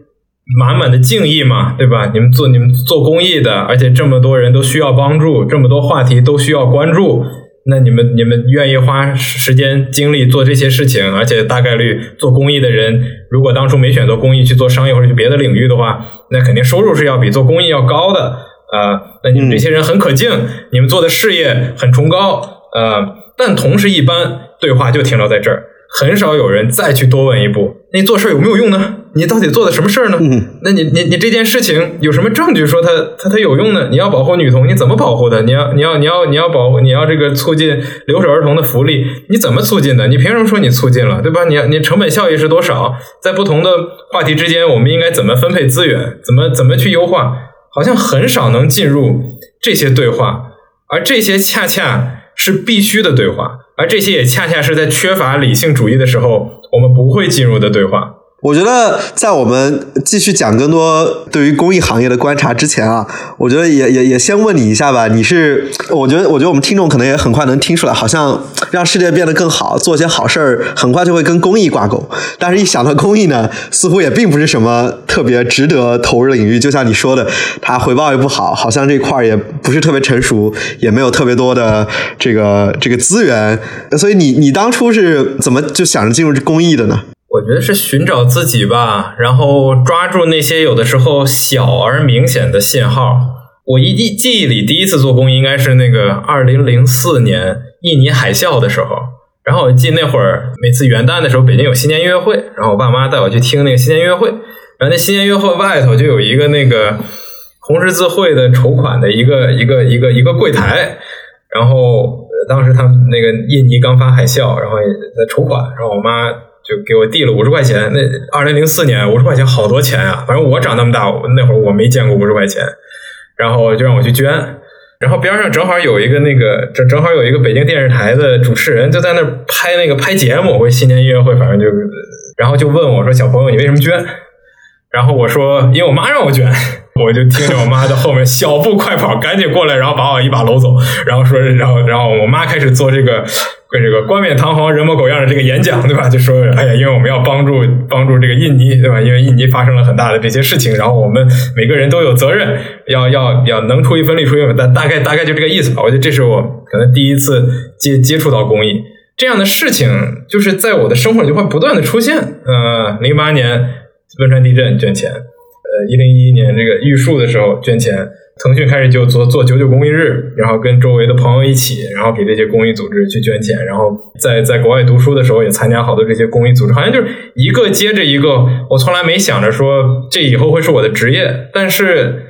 S1: 满满的敬意嘛，对吧？你们做你们做公益的，而且这么多人都需要帮助，这么多话题都需要关注，那你们你们愿意花时间精力做这些事情，而且大概率做公益的人，如果当初没选择公益去做商业或者去别的领域的话，那肯定收入是要比做公益要高的啊、那你们这些人很可敬，你们做的事业很崇高，呃，但同时一般对话就停留在这儿。很少有人再去多问一步，那你做事有没有用呢？你到底做的什么事儿呢？
S2: 嗯
S1: 那你你你这件事情有什么证据说它它它有用呢？你要保护女童，你怎么保护的？你要你要你要你要保护你要这个促进留守儿童的福利，你怎么促进的？你凭什么说你促进了，对吧？你你成本效益是多少？在不同的话题之间，我们应该怎么分配资源？怎么怎么去优化？好像很少能进入这些对话，而这些恰恰是必须的对话，而这些也恰恰是在缺乏理性主义的时候，我们不会进入的对话。
S2: 我觉得在我们继续讲更多对于公益行业的观察之前啊，我觉得也也也先问你一下吧。你是，我觉得我觉得我们听众可能也很快能听出来，好像让世界变得更好，做些好事儿，很快就会跟公益挂钩。但是，一想到公益呢，似乎也并不是什么特别值得投入的领域。就像你说的，它回报也不好，好像这块儿也不是特别成熟，也没有特别多的这个这个资源。所以你你当初是怎么就想着进入公益的呢？
S1: 我觉得是寻找自己吧，然后抓住那些有的时候小而明显的信号。我一记记忆里第一次做公益应该是那个二零零四年印尼海啸的时候，然后我记那会儿每次元旦的时候，北京有新年音乐会，然后我爸妈带我去听那个新年音乐会，然后那新年音乐会外头就有一个那个红十字会的筹款的一个一个一个一个柜台，然后当时他们那个印尼刚发海啸，然后也在筹款，然后我妈就给我递了五十块钱。那二零零四年五十块钱好多钱啊！反正我长那么大，那会儿我没见过五十块钱，然后就让我去捐。然后边上正好有一个那个正正好有一个北京电视台的主持人就在那拍那个拍节目，或新年音乐会，反正就然后就问我说：“小朋友，你为什么捐？”然后我说：“因为我妈让我捐。” (laughs) 我就听着我妈在后面小步快跑，赶紧过来，然后把我一把搂走，然后说，然后然后我妈开始做这个跟这个冠冕堂皇、人模狗样的这个演讲，对吧？就说，哎呀，因为我们要帮助帮助这个印尼，对吧？因为印尼发生了很大的这些事情，然后我们每个人都有责任，要要要能出一分力出一分，大大概大概就这个意思吧。我觉得这是我可能第一次接接触到公益这样的事情，就是在我的生活里就会不断的出现。呃，零八年汶川地震捐钱。呃，一零一一年这个玉树的时候捐钱，腾讯开始就做做九九公益日，然后跟周围的朋友一起，然后给这些公益组织去捐钱，然后在在国外读书的时候也参加好多这些公益组织，好像就是一个接着一个。我从来没想着说这以后会是我的职业，但是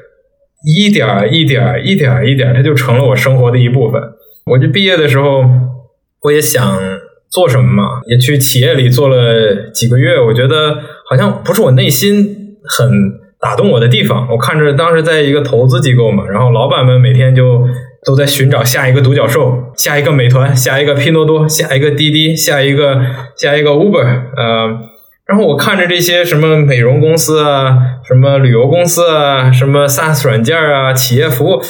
S1: 一点一点一点一点，它就成了我生活的一部分。我就毕业的时候，我也想做什么嘛，也去企业里做了几个月，我觉得好像不是我内心很。打动我的地方，我看着当时在一个投资机构嘛，然后老板们每天就都在寻找下一个独角兽，下一个美团，下一个拼多多，下一个滴滴，下一个下一个 Uber，呃，然后我看着这些什么美容公司啊，什么旅游公司啊，什么 SaaS 软件啊，企业服务。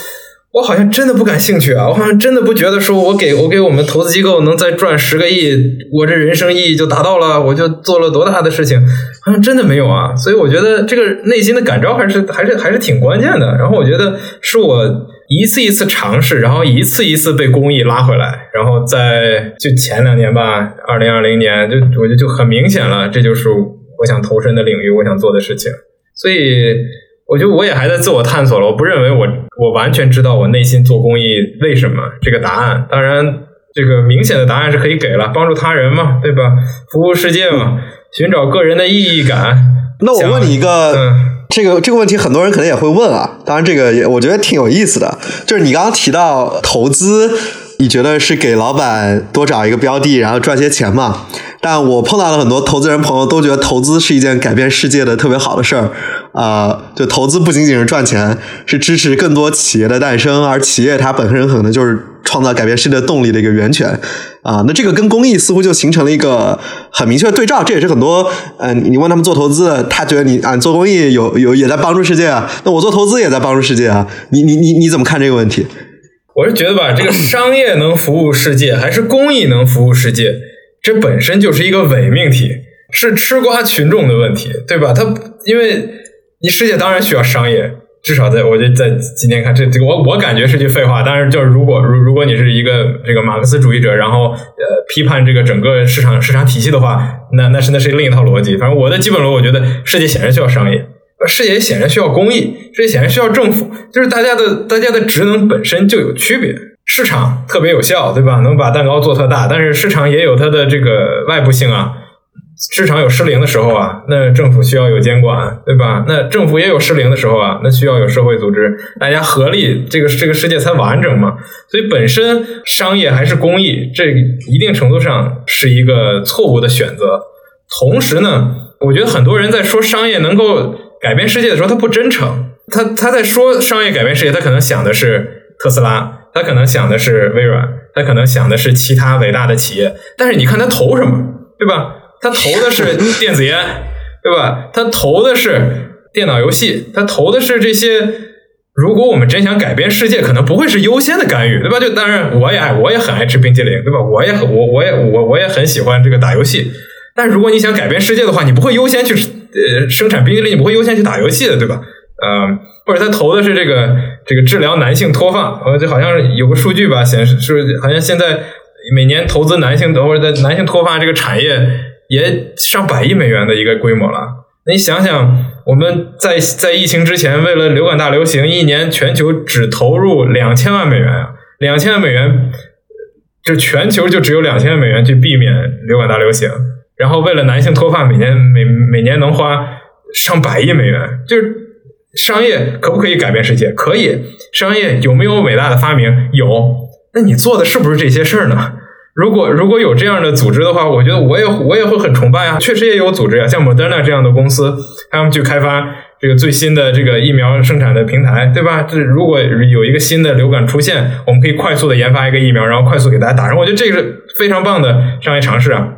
S1: 我好像真的不感兴趣啊！我好像真的不觉得说，我给我给我们投资机构能再赚十个亿，我这人生意义就达到了，我就做了多大的事情，好像真的没有啊！所以我觉得这个内心的感召还是还是还是挺关键的。然后我觉得是我一次一次尝试，然后一次一次被公益拉回来，然后在就前两年吧，二零二零年就我觉得就很明显了，这就是我想投身的领域，我想做的事情。所以。我觉得我也还在自我探索了，我不认为我我完全知道我内心做公益为什么这个答案。当然，这个明显的答案是可以给了，帮助他人嘛，对吧？服务世界嘛，寻找个人的意义感。
S2: 那我问你一个，
S1: 嗯、
S2: 这个这个问题，很多人可能也会问啊。当然，这个也我觉得挺有意思的，就是你刚刚提到投资，你觉得是给老板多找一个标的，然后赚些钱嘛？但我碰到了很多投资人朋友，都觉得投资是一件改变世界的特别好的事儿。啊、就投资不仅仅是赚钱，是支持更多企业的诞生，而企业它本身可能就是创造改变世界动力的一个源泉。啊、那这个跟公益似乎就形成了一个很明确的对照。这也是很多嗯、你问他们做投资，他觉得你啊做公益有有也在帮助世界啊，那我做投资也在帮助世界啊。你你你你怎么看这个问题？
S1: 我是觉得吧，这个商业能服务世界，还是公益能服务世界？这本身就是一个伪命题，是吃瓜群众的问题，对吧？他因为你世界当然需要商业，至少在我觉得在今天看这这个我我感觉是句废话，但是就是如果如如果你是一个这个马克思主义者，然后呃批判这个整个市场市场体系的话，那那是那是另一套逻辑。反正我的基本逻辑，我觉得世界显然需要商业，世界显然需要公益，世界显然需要政府，就是大家的大家的职能本身就有区别。市场特别有效，对吧？能把蛋糕做特大，但是市场也有它的这个外部性啊。市场有失灵的时候啊，那政府需要有监管，对吧？那政府也有失灵的时候啊，那需要有社会组织，大家合力，这个这个世界才完整嘛。所以本身商业还是公益，这一定程度上是一个错误的选择。同时呢，我觉得很多人在说商业能够改变世界的时候，他不真诚。他他在说商业改变世界，他可能想的是特斯拉，他可能想的是微软，他可能想的是其他伟大的企业。但是你看他投什么，对吧？他投的是 (laughs) 电子烟，对吧？他投的是电脑游戏，他投的是这些。如果我们真想改变世界，可能不会是优先的干预，对吧？就当然，我也爱，我也很爱吃冰激凌，对吧？我也很我我也我我也很喜欢这个打游戏。但如果你想改变世界的话，你不会优先去呃生产冰激凌，你不会优先去打游戏的，对吧？嗯，或者他投的是这个这个治疗男性脱发，呃，就好像有个数据吧，显示是好像现在每年投资男性或者在男性脱发这个产业。也上百亿美元的一个规模了。那你想想，我们在在疫情之前，为了流感大流行，一年全球只投入两千万美元啊，两千万美元，就全球就只有两千万美元去避免流感大流行。然后为了男性脱发，每年每每年能花上百亿美元。就是商业可不可以改变世界？可以。商业有没有伟大的发明？有。那你做的是不是这些事儿呢？如果如果有这样的组织的话，我觉得我也我也会很崇拜啊。确实也有组织啊，像 Moderna 这样的公司，他们去开发这个最新的这个疫苗生产的平台，对吧？这如果有一个新的流感出现，我们可以快速的研发一个疫苗，然后快速给大家打上。我觉得这个是非常棒的商业尝试啊。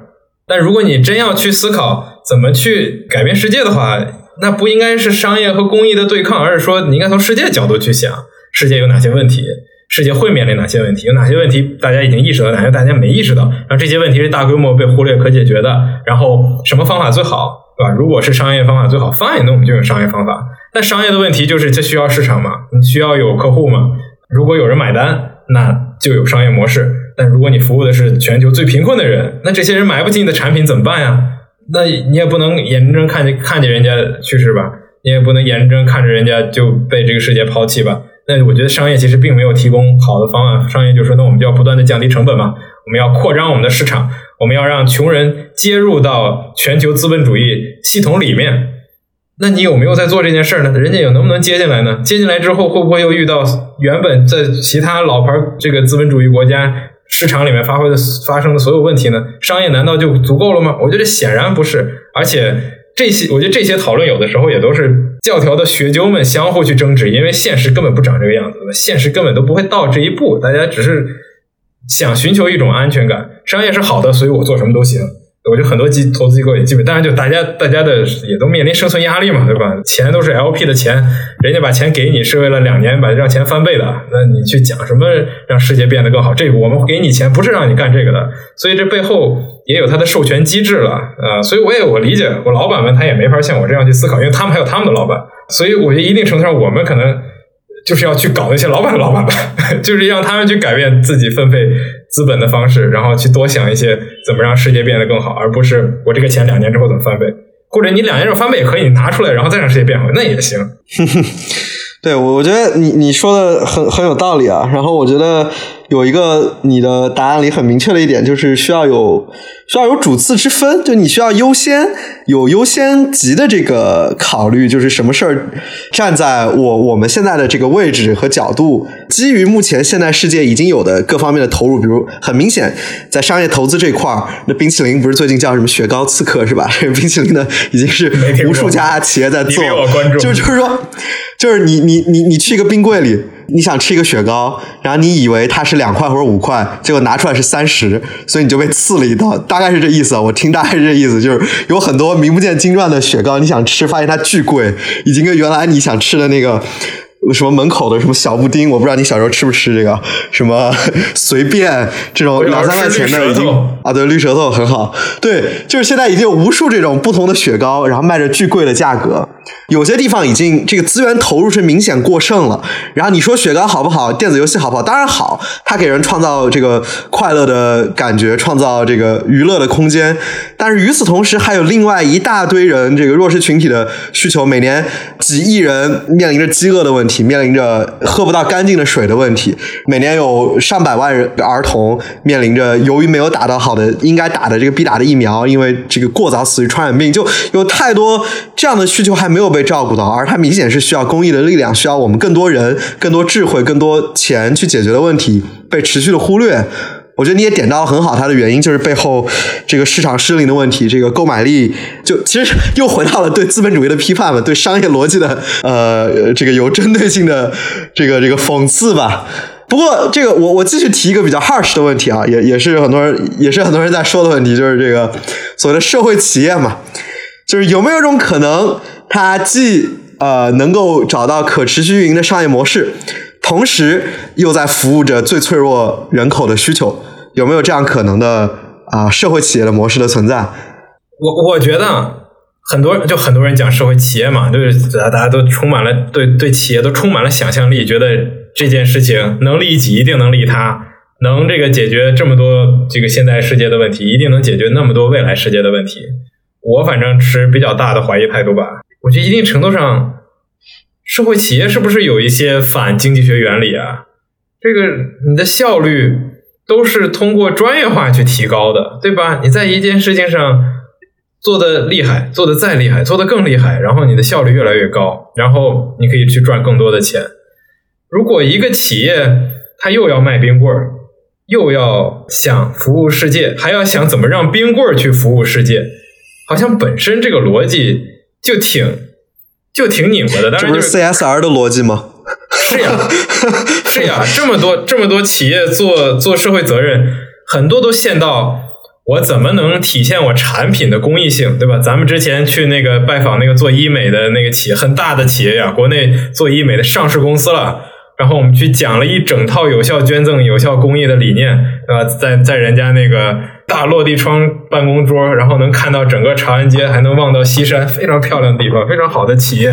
S1: 但如果你真要去思考怎么去改变世界的话，那不应该是商业和公益的对抗，而是说你应该从世界角度去想，世界有哪些问题。世界会面临哪些问题？有哪些问题大家已经意识到，哪些大家没意识到？然后这些问题是大规模被忽略可解决的。然后什么方法最好，对吧？如果是商业方法最好，fine，那我们就用商业方法。但商业的问题就是这需要市场嘛？你需要有客户嘛？如果有人买单，那就有商业模式。但如果你服务的是全球最贫困的人，那这些人买不起你的产品怎么办呀？那你也不能眼睁睁看见看见人家去世吧？你也不能眼睁睁看着人家就被这个世界抛弃吧？那我觉得商业其实并没有提供好的方案，商业就说那我们就要不断的降低成本嘛，我们要扩张我们的市场，我们要让穷人接入到全球资本主义系统里面。那你有没有在做这件事儿呢？人家有能不能接进来呢？接进来之后会不会又遇到原本在其他老牌这个资本主义国家市场里面发挥的发生的所有问题呢？商业难道就足够了吗？我觉得显然不是，而且。这些我觉得这些讨论有的时候也都是教条的学究们相互去争执，因为现实根本不长这个样子，现实根本都不会到这一步，大家只是想寻求一种安全感。商业是好的，所以我做什么都行。我觉得很多机投资机构也基本，当然就大家大家的也都面临生存压力嘛，对吧？钱都是 LP 的钱，人家把钱给你是为了两年把让钱翻倍的，那你去讲什么让世界变得更好？这我们给你钱不是让你干这个的，所以这背后也有它的授权机制了啊。所以我也我理解，我老板们他也没法像我这样去思考，因为他们还有他们的老板，所以我觉得一定程度上我们可能。就是要去搞那些老板的老板吧，(laughs) 就是让他们去改变自己分配资本的方式，然后去多想一些怎么让世界变得更好，而不是我这个钱两年之后怎么翻倍，或者你两年之后翻倍也可以，你拿出来然后再让世界变好，那也行。(laughs)
S2: 对，我我觉得你你说的很很有道理啊，然后我觉得。有一个你的答案里很明确的一点，就是需要有需要有主次之分，就你需要优先有优先级的这个考虑，就是什么事儿站在我我们现在的这个位置和角度，基于目前现代世界已经有的各方面的投入，比如很明显在商业投资这块儿，那冰淇淋不是最近叫什么雪糕刺客是吧？这 (laughs) 个冰淇淋呢已经是无数家企业在做，就就是说，就是你你你你去一个冰柜里。你想吃一个雪糕，然后你以为它是两块或者五块，结果拿出来是三十，所以你就被刺了一刀，大概是这意思。我听大概是这意思，就是有很多名不见经传的雪糕，你想吃，发现它巨贵，已经跟原来你想吃的那个什么门口的什么小布丁，我不知道你小时候吃不吃这个，什么 (laughs) 随便这种两三块钱的已经啊，对，绿舌头很好，对，就是现在已经有无数这种不同的雪糕，然后卖着巨贵的价格，有些地方已经这个资源投入是明显过剩了。然后你说雪糕好不好，电子游戏好不好？当然好，它给人创造这个快乐的感觉，创造这个娱乐的空间。但是与此同时，还有另外一大堆人，这个弱势群体的需求，每年几亿人面临着饥饿的问题。面临着喝不到干净的水的问题，每年有上百万人儿童面临着由于没有打到好的应该打的这个必打的疫苗，因为这个过早死于传染病，就有太多这样的需求还没有被照顾到，而它明显是需要公益的力量，需要我们更多人、更多智慧、更多钱去解决的问题，被持续的忽略。我觉得你也点到很好，它的原因就是背后这个市场失灵的问题，这个购买力就其实又回到了对资本主义的批判嘛，对商业逻辑的呃这个有针对性的这个这个讽刺吧。不过这个我我继续提一个比较 harsh 的问题啊，也也是很多人也是很多人在说的问题，就是这个所谓的社会企业嘛，就是有没有一种可能，它既呃能够找到可持续运营的商业模式。同时又在服务着最脆弱人口的需求，有没有这样可能的啊社会企业的模式的存在？
S1: 我我觉得很多就很多人讲社会企业嘛，就是大家都充满了对对企业都充满了想象力，觉得这件事情能利己一定能利他，能这个解决这么多这个现代世界的问题，一定能解决那么多未来世界的问题。我反正持比较大的怀疑态度吧，我觉得一定程度上。社会企业是不是有一些反经济学原理啊？这个你的效率都是通过专业化去提高的，对吧？你在一件事情上做的厉害，做的再厉害，做的更厉害，然后你的效率越来越高，然后你可以去赚更多的钱。如果一个企业它又要卖冰棍儿，又要想服务世界，还要想怎么让冰棍儿去服务世界，好像本身这个逻辑就挺。就挺拧巴的，但是
S2: 就是 CSR 的逻辑吗？
S1: 是呀，(laughs) 是呀，这么多这么多企业做做社会责任，很多都陷到我怎么能体现我产品的公益性，对吧？咱们之前去那个拜访那个做医美的那个企业，很大的企业呀，国内做医美的上市公司了。然后我们去讲了一整套有效捐赠、有效公益的理念，对吧？在在人家那个大落地窗办公桌，然后能看到整个长安街，还能望到西山，非常漂亮的地方，非常好的企业。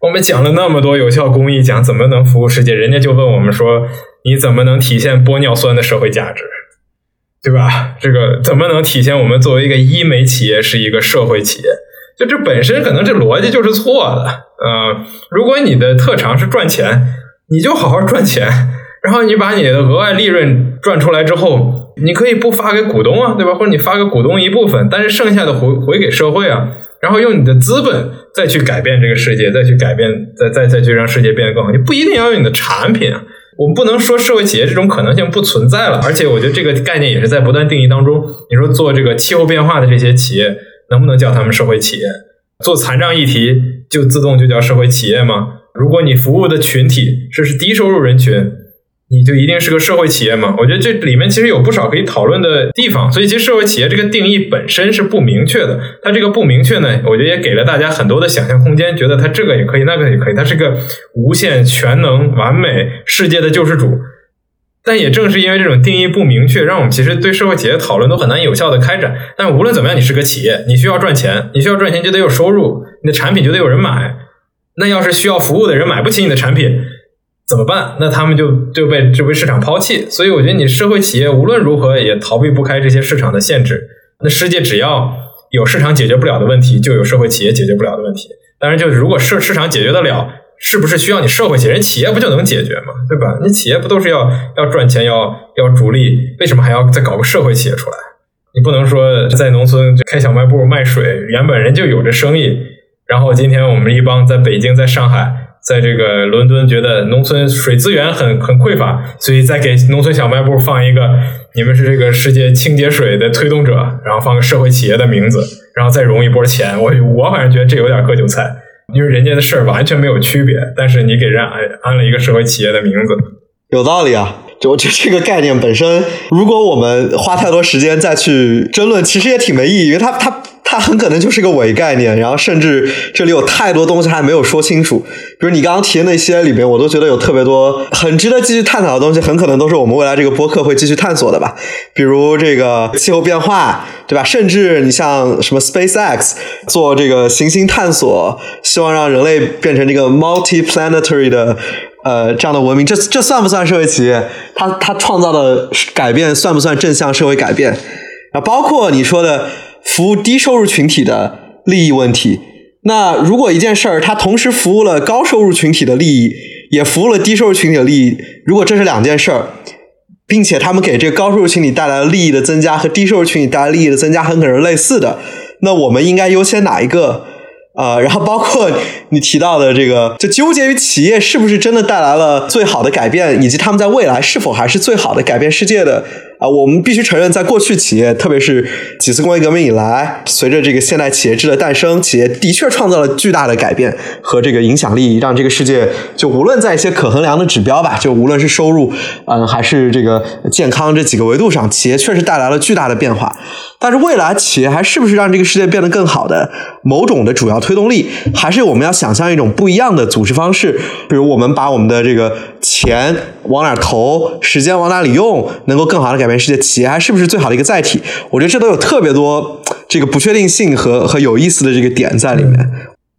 S1: 我们讲了那么多有效公益，讲怎么能服务世界，人家就问我们说：你怎么能体现玻尿酸的社会价值？对吧？这个怎么能体现我们作为一个医美企业是一个社会企业？就这本身可能这逻辑就是错的。呃，如果你的特长是赚钱。你就好好赚钱，然后你把你的额外利润赚出来之后，你可以不发给股东啊，对吧？或者你发给股东一部分，但是剩下的回回给社会啊，然后用你的资本再去改变这个世界，再去改变，再再再去让世界变得更好。你不一定要用你的产品啊，我们不能说社会企业这种可能性不存在了。而且我觉得这个概念也是在不断定义当中。你说做这个气候变化的这些企业，能不能叫他们社会企业？做残障议题就自动就叫社会企业吗？如果你服务的群体是是低收入人群，你就一定是个社会企业吗？我觉得这里面其实有不少可以讨论的地方。所以，其实社会企业这个定义本身是不明确的。它这个不明确呢，我觉得也给了大家很多的想象空间，觉得它这个也可以，那个也可以，它是个无限全能、完美世界的救世主。但也正是因为这种定义不明确，让我们其实对社会企业讨论都很难有效的开展。但无论怎么样，你是个企业，你需要赚钱，你需要赚钱就得有收入，你的产品就得有人买。那要是需要服务的人买不起你的产品怎么办？那他们就就被就被市场抛弃。所以我觉得你社会企业无论如何也逃避不开这些市场的限制。那世界只要有市场解决不了的问题，就有社会企业解决不了的问题。当然，就是如果市市场解决得了，是不是需要你社会企业？人企业不就能解决吗？对吧？你企业不都是要要赚钱，要要逐利？为什么还要再搞个社会企业出来？你不能说在农村开小卖部卖水，原本人就有这生意。然后今天我们一帮在北京、在上海、在这个伦敦，觉得农村水资源很很匮乏，所以再给农村小卖部放一个“你们是这个世界清洁水的推动者”，然后放个社会企业的名字，然后再融一波钱。我我反正觉得这有点割韭菜，因为人家的事儿完全没有区别，但是你给人安安了一个社会企业的名字，
S2: 有道理啊。就这这个概念本身，如果我们花太多时间再去争论，其实也挺没意义，因为它它。它很可能就是个伪概念，然后甚至这里有太多东西还没有说清楚。比如你刚刚提的那些里边，我都觉得有特别多很值得继续探讨的东西，很可能都是我们未来这个播客会继续探索的吧。比如这个气候变化，对吧？甚至你像什么 SpaceX 做这个行星探索，希望让人类变成这个 multi-planetary 的呃这样的文明，这这算不算社会企业？它它创造的改变算不算正向社会改变？啊，包括你说的。服务低收入群体的利益问题。那如果一件事儿它同时服务了高收入群体的利益，也服务了低收入群体的利益，如果这是两件事儿，并且他们给这个高收入群体带来了利益的增加和低收入群体带来利益的增加很可能是类似的，那我们应该优先哪一个？啊，然后包括你提到的这个，就纠结于企业是不是真的带来了最好的改变，以及他们在未来是否还是最好的改变世界的。啊，我们必须承认，在过去企业，特别是几次工业革命以来，随着这个现代企业制的诞生，企业的确创造了巨大的改变和这个影响力，让这个世界就无论在一些可衡量的指标吧，就无论是收入，嗯，还是这个健康这几个维度上，企业确实带来了巨大的变化。但是未来企业还是不是让这个世界变得更好的某种的主要推动力，还是我们要想象一种不一样的组织方式，比如我们把我们的这个钱往哪投，时间往哪里用，能够更好的改世界，企业还是不是最好的一个载体？我觉得这都有特别多这个不确定性和和有意思的这个点在里面。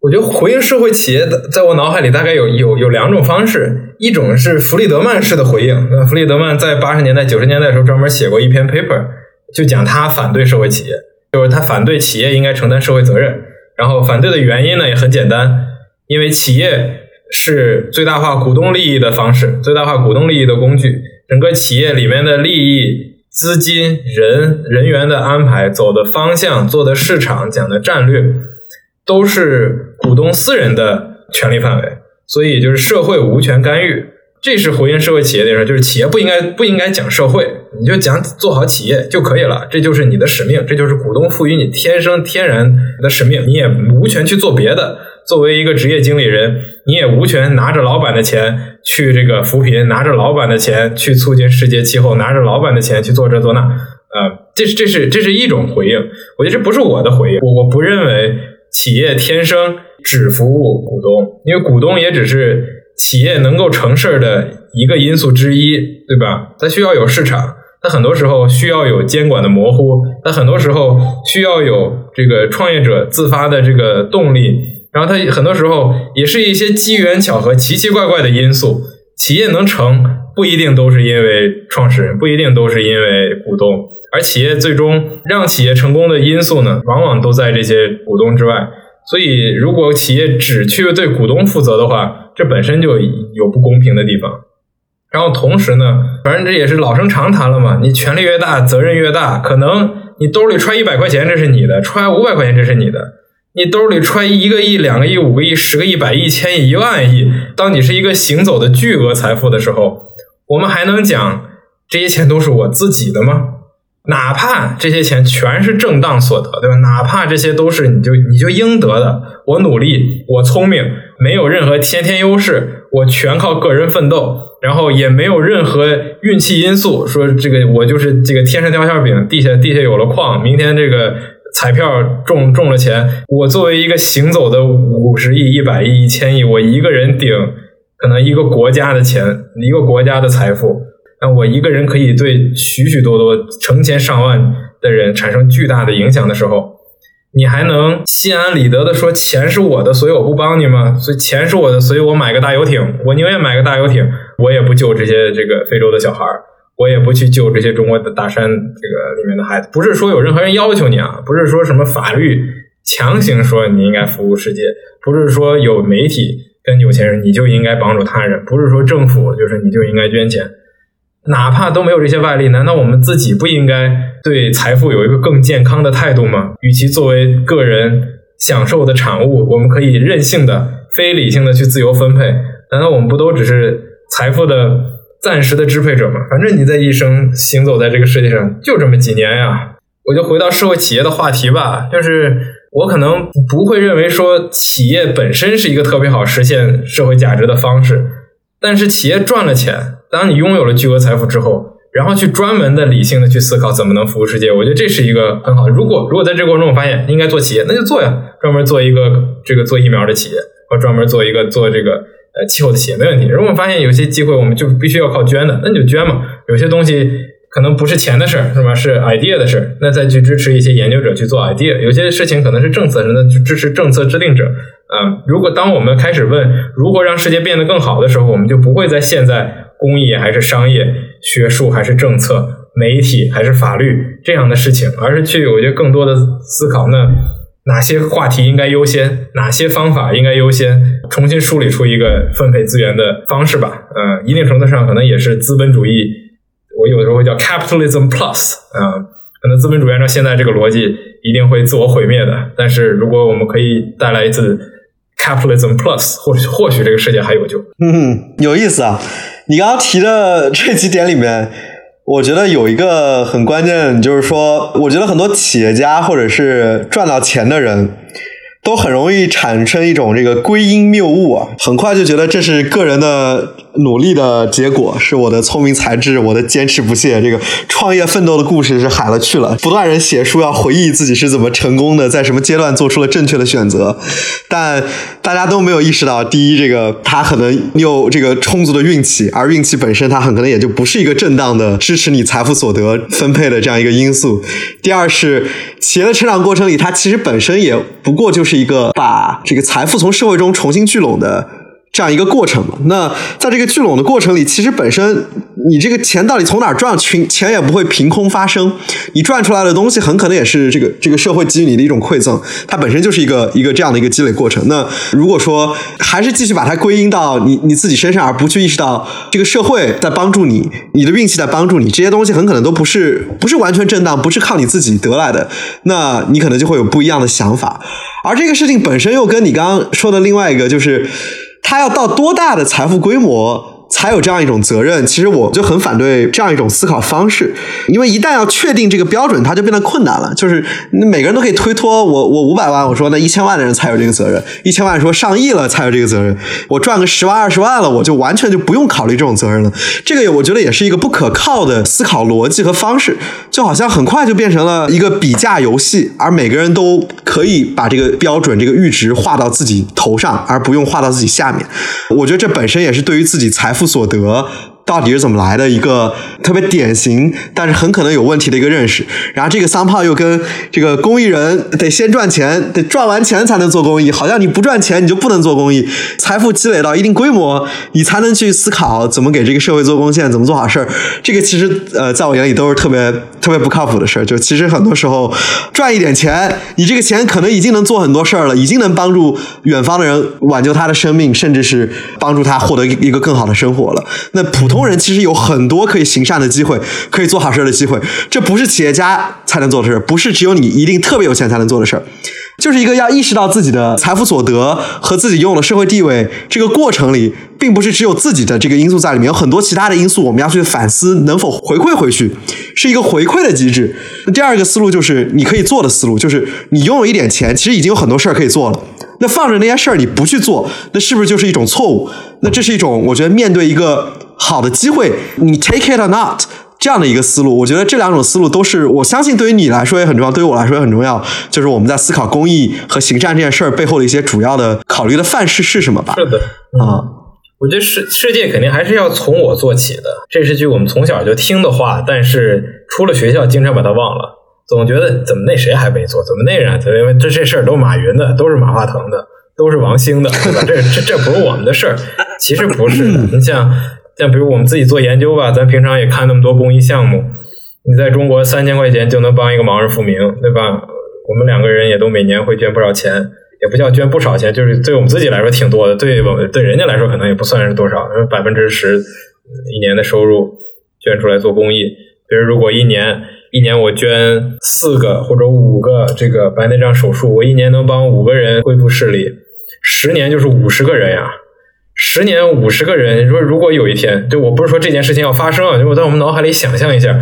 S1: 我觉得回应社会企业的，在我脑海里大概有有有两种方式，一种是弗里德曼式的回应。那弗里德曼在八十年代九十年代的时候专门写过一篇 paper。就讲他反对社会企业，就是他反对企业应该承担社会责任。然后反对的原因呢也很简单，因为企业是最大化股东利益的方式，最大化股东利益的工具。整个企业里面的利益、资金、人、人员的安排、走的方向、做的市场、讲的战略，都是股东私人的权利范围。所以就是社会无权干预。这是回应社会企业的事，就是企业不应该不应该讲社会，你就讲做好企业就可以了，这就是你的使命，这就是股东赋予你天生天然的使命，你也无权去做别的。作为一个职业经理人，你也无权拿着老板的钱去这个扶贫，拿着老板的钱去促进世界气候，拿着老板的钱去做这做那。呃，这是这是这是一种回应，我觉得这不是我的回应，我我不认为企业天生只服务股东，因为股东也只是。企业能够成事儿的一个因素之一，对吧？它需要有市场，它很多时候需要有监管的模糊，它很多时候需要有这个创业者自发的这个动力，然后它很多时候也是一些机缘巧合、奇奇怪怪的因素。企业能成，不一定都是因为创始人，不一定都是因为股东，而企业最终让企业成功的因素呢，往往都在这些股东之外。所以，如果企业只去对股东负责的话，这本身就有不公平的地方。然后同时呢，反正这也是老生常谈了嘛。你权力越大，责任越大。可能你兜里揣一百块钱，这是你的；揣五百块钱，这是你的。你兜里揣一个亿、两个亿、五个亿、十个亿、百亿、千亿、一万亿，当你是一个行走的巨额财富的时候，我们还能讲这些钱都是我自己的吗？哪怕这些钱全是正当所得，对吧？哪怕这些都是你就你就应得的，我努力，我聪明，没有任何先天优势，我全靠个人奋斗，然后也没有任何运气因素，说这个我就是这个天上掉馅饼，地下地下有了矿，明天这个彩票中中了钱，我作为一个行走的五十亿、一百亿、一千亿，我一个人顶可能一个国家的钱，一个国家的财富。那我一个人可以对许许多多成千上万的人产生巨大的影响的时候，你还能心安理得的说钱是我的，所以我不帮你吗？所以钱是我的，所以我买个大游艇，我宁愿买个大游艇，我也不救这些这个非洲的小孩儿，我也不去救这些中国的大山这个里面的孩子。不是说有任何人要求你啊，不是说什么法律强行说你应该服务世界，不是说有媒体跟有钱人你就应该帮助他人，不是说政府就是你就应该捐钱。哪怕都没有这些外力，难道我们自己不应该对财富有一个更健康的态度吗？与其作为个人享受的产物，我们可以任性的、非理性的去自由分配。难道我们不都只是财富的暂时的支配者嘛？反正你在一生行走在这个世界上就这么几年呀。我就回到社会企业的话题吧，就是我可能不会认为说企业本身是一个特别好实现社会价值的方式，但是企业赚了钱。当你拥有了巨额财富之后，然后去专门的理性的去思考怎么能服务世界。我觉得这是一个很好。如果如果在这个过程中我发现应该做企业，那就做呀，专门做一个这个做疫苗的企业，或专门做一个做这个呃气候的企业没问题。如果发现有些机会我们就必须要靠捐的，那你就捐嘛。有些东西可能不是钱的事儿，是吧？是 idea 的事儿，那再去支持一些研究者去做 idea。有些事情可能是政策，那去支持政策制定者。啊，如果当我们开始问如何让世界变得更好的时候，我们就不会在现在公益还是商业、学术还是政策、媒体还是法律这样的事情，而是去我觉得更多的思考，那哪些话题应该优先，哪些方法应该优先，重新梳理出一个分配资源的方式吧。呃，一定程度上可能也是资本主义，我有的时候会叫 capitalism plus 啊，可能资本主义按照现在这个逻辑一定会自我毁灭的，但是如果我们可以带来一次。Capitalism Plus，或许或许这个世界还有救。
S2: 嗯，有意思啊！你刚刚提的这几点里面，我觉得有一个很关键，就是说，我觉得很多企业家或者是赚到钱的人。都很容易产生一种这个归因谬误啊，很快就觉得这是个人的努力的结果，是我的聪明才智，我的坚持不懈，这个创业奋斗的故事是海了去了。不断人写书要回忆自己是怎么成功的，在什么阶段做出了正确的选择，但大家都没有意识到，第一，这个他可能有这个充足的运气，而运气本身它很可能也就不是一个正当的支持你财富所得分配的这样一个因素。第二是企业的成长过程里，它其实本身也不过就是。是一个把这个财富从社会中重新聚拢的这样一个过程嘛？那在这个聚拢的过程里，其实本身你这个钱到底从哪儿赚？钱钱也不会凭空发生，你赚出来的东西很可能也是这个这个社会给予你的一种馈赠，它本身就是一个一个这样的一个积累过程。那如果说还是继续把它归因到你你自己身上，而不去意识到这个社会在帮助你，你的运气在帮助你，这些东西很可能都不是不是完全正当，不是靠你自己得来的，那你可能就会有不一样的想法。而这个事情本身又跟你刚刚说的另外一个，就是他要到多大的财富规模？才有这样一种责任，其实我就很反对这样一种思考方式，因为一旦要确定这个标准，它就变得困难了。就是每个人都可以推脱，我我五百万，我说那一千万的人才有这个责任，一千万说上亿了才有这个责任，我赚个十万二十万了，我就完全就不用考虑这种责任了。这个我觉得也是一个不可靠的思考逻辑和方式，就好像很快就变成了一个比价游戏，而每个人都可以把这个标准、这个阈值画到自己头上，而不用画到自己下面。我觉得这本身也是对于自己财富。所得。到底是怎么来的一个特别典型，但是很可能有问题的一个认识。然后这个桑炮又跟这个公益人得先赚钱，得赚完钱才能做公益，好像你不赚钱你就不能做公益。财富积累到一定规模，你才能去思考怎么给这个社会做贡献，怎么做好事儿。这个其实呃，在我眼里都是特别特别不靠谱的事儿。就其实很多时候赚一点钱，你这个钱可能已经能做很多事儿了，已经能帮助远方的人挽救他的生命，甚至是帮助他获得一个更好的生活了。那普。普通人其实有很多可以行善的机会，可以做好事的机会。这不是企业家才能做的事不是只有你一定特别有钱才能做的事儿，就是一个要意识到自己的财富所得和自己拥有的社会地位这个过程里，并不是只有自己的这个因素在里面，有很多其他的因素，我们要去反思能否回馈回去，是一个回馈的机制。那第二个思路就是你可以做的思路，就是你拥有一点钱，其实已经有很多事儿可以做了。那放着那些事儿你不去做，那是不是就是一种错误？那这是一种我觉得面对一个。好的机会，你 take it or not 这样的一个思路，我觉得这两种思路都是我相信对于你来说也很重要，对于我来说也很重要。就是我们在思考公益和行善这件事儿背后的一些主要的考虑的范式是什么吧？
S1: 是的，啊，我觉得世世界肯定还是要从我做起的，这是句我们从小就听的话，但是出了学校经常把它忘了，总觉得怎么那谁还没做，怎么那人，因为这这事儿都马云的，都是马化腾的，都是王兴的，对吧？这这这不是我们的事儿，其实不是的，(laughs) 你像。像比如我们自己做研究吧，咱平常也看那么多公益项目。你在中国三千块钱就能帮一个盲人复明，对吧？我们两个人也都每年会捐不少钱，也不叫捐不少钱，就是对我们自己来说挺多的，对我对人家来说可能也不算是多少，百分之十一年的收入捐出来做公益。比如如果一年一年我捐四个或者五个这个白内障手术，我一年能帮五个人恢复视力，十年就是五十个人呀。十年五十个人，说如果有一天，对我不是说这件事情要发生啊，就我在我们脑海里想象一下，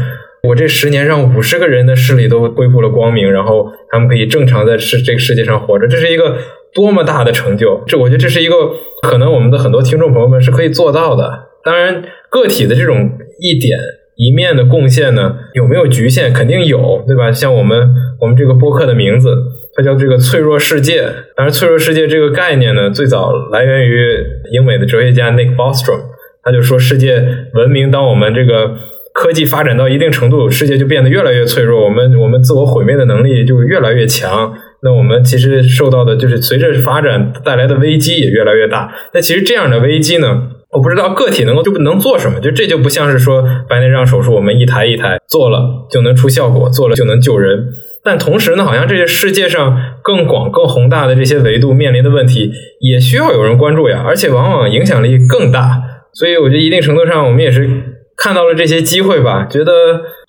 S1: 我这十年让五十个人的视力都恢复了光明，然后他们可以正常在世这个世界上活着，这是一个多么大的成就！这我觉得这是一个可能我们的很多听众朋友们是可以做到的。当然，个体的这种一点一面的贡献呢，有没有局限？肯定有，对吧？像我们我们这个播客的名字，它叫这个“脆弱世界”。当然，“脆弱世界”这个概念呢，最早来源于英美的哲学家 Nick Bostrom，他就说，世界文明，当我们这个科技发展到一定程度，世界就变得越来越脆弱，我们我们自我毁灭的能力就越来越强。那我们其实受到的就是随着发展带来的危机也越来越大。那其实这样的危机呢，我不知道个体能够就不能做什么，就这就不像是说白内障手术，我们一台一台做了就能出效果，做了就能救人。但同时呢，好像这些世界上更广、更宏大的这些维度面临的问题，也需要有人关注呀，而且往往影响力更大。所以我觉得一定程度上，我们也是看到了这些机会吧，觉得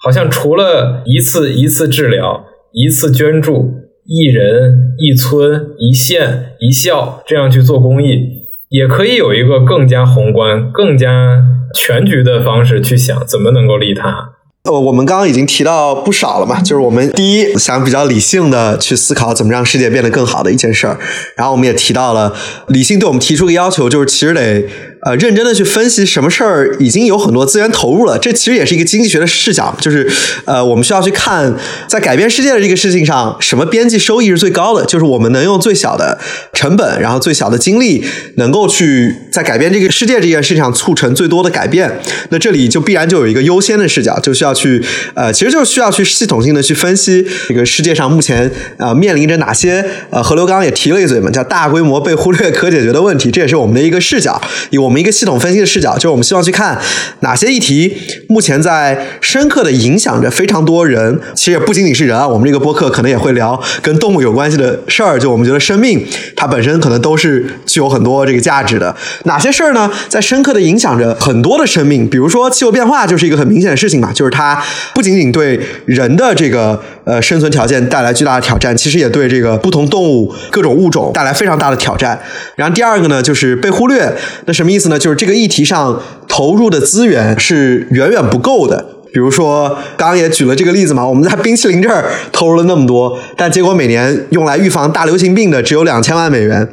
S1: 好像除了一次一次治疗、一次捐助。一人一村一县一校这样去做公益，也可以有一个更加宏观、更加全局的方式去想怎么能够利他。
S2: 呃，我们刚刚已经提到不少了嘛，就是我们第一想比较理性的去思考怎么让世界变得更好的一件事儿，然后我们也提到了理性对我们提出个要求，就是其实得。呃，认真的去分析什么事儿已经有很多资源投入了，这其实也是一个经济学的视角，就是呃，我们需要去看在改变世界的这个事情上，什么边际收益是最高的，就是我们能用最小的成本，然后最小的精力，能够去在改变这个世界这件事情上促成最多的改变。那这里就必然就有一个优先的视角，就需要去呃，其实就是需要去系统性的去分析这个世界上目前呃面临着哪些呃，河流刚刚也提了一嘴嘛，叫大规模被忽略可解决的问题，这也是我们的一个视角，以我。我们一个系统分析的视角，就是我们希望去看哪些议题目前在深刻的影响着非常多人。其实也不仅仅是人啊，我们这个播客可能也会聊跟动物有关系的事儿。就我们觉得生命它本身可能都是具有很多这个价值的。哪些事儿呢？在深刻的影响着很多的生命。比如说气候变化就是一个很明显的事情嘛，就是它不仅仅对人的这个呃生存条件带来巨大的挑战，其实也对这个不同动物各种物种带来非常大的挑战。然后第二个呢，就是被忽略。那什么意思？呢，就是这个议题上投入的资源是远远不够的。比如说，刚刚也举了这个例子嘛，我们在冰淇淋这儿投入了那么多，但结果每年用来预防大流行病的只有两千万美元。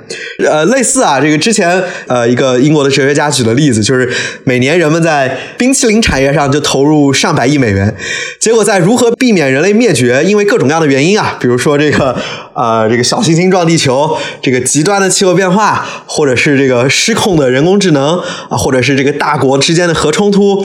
S2: 呃，类似啊，这个之前呃一个英国的哲学家举的例子，就是每年人们在冰淇淋产业上就投入上百亿美元，结果在如何避免人类灭绝，因为各种各样的原因啊，比如说这个呃这个小行星撞地球，这个极端的气候变化，或者是这个失控的人工智能啊，或者是这个大国之间的核冲突。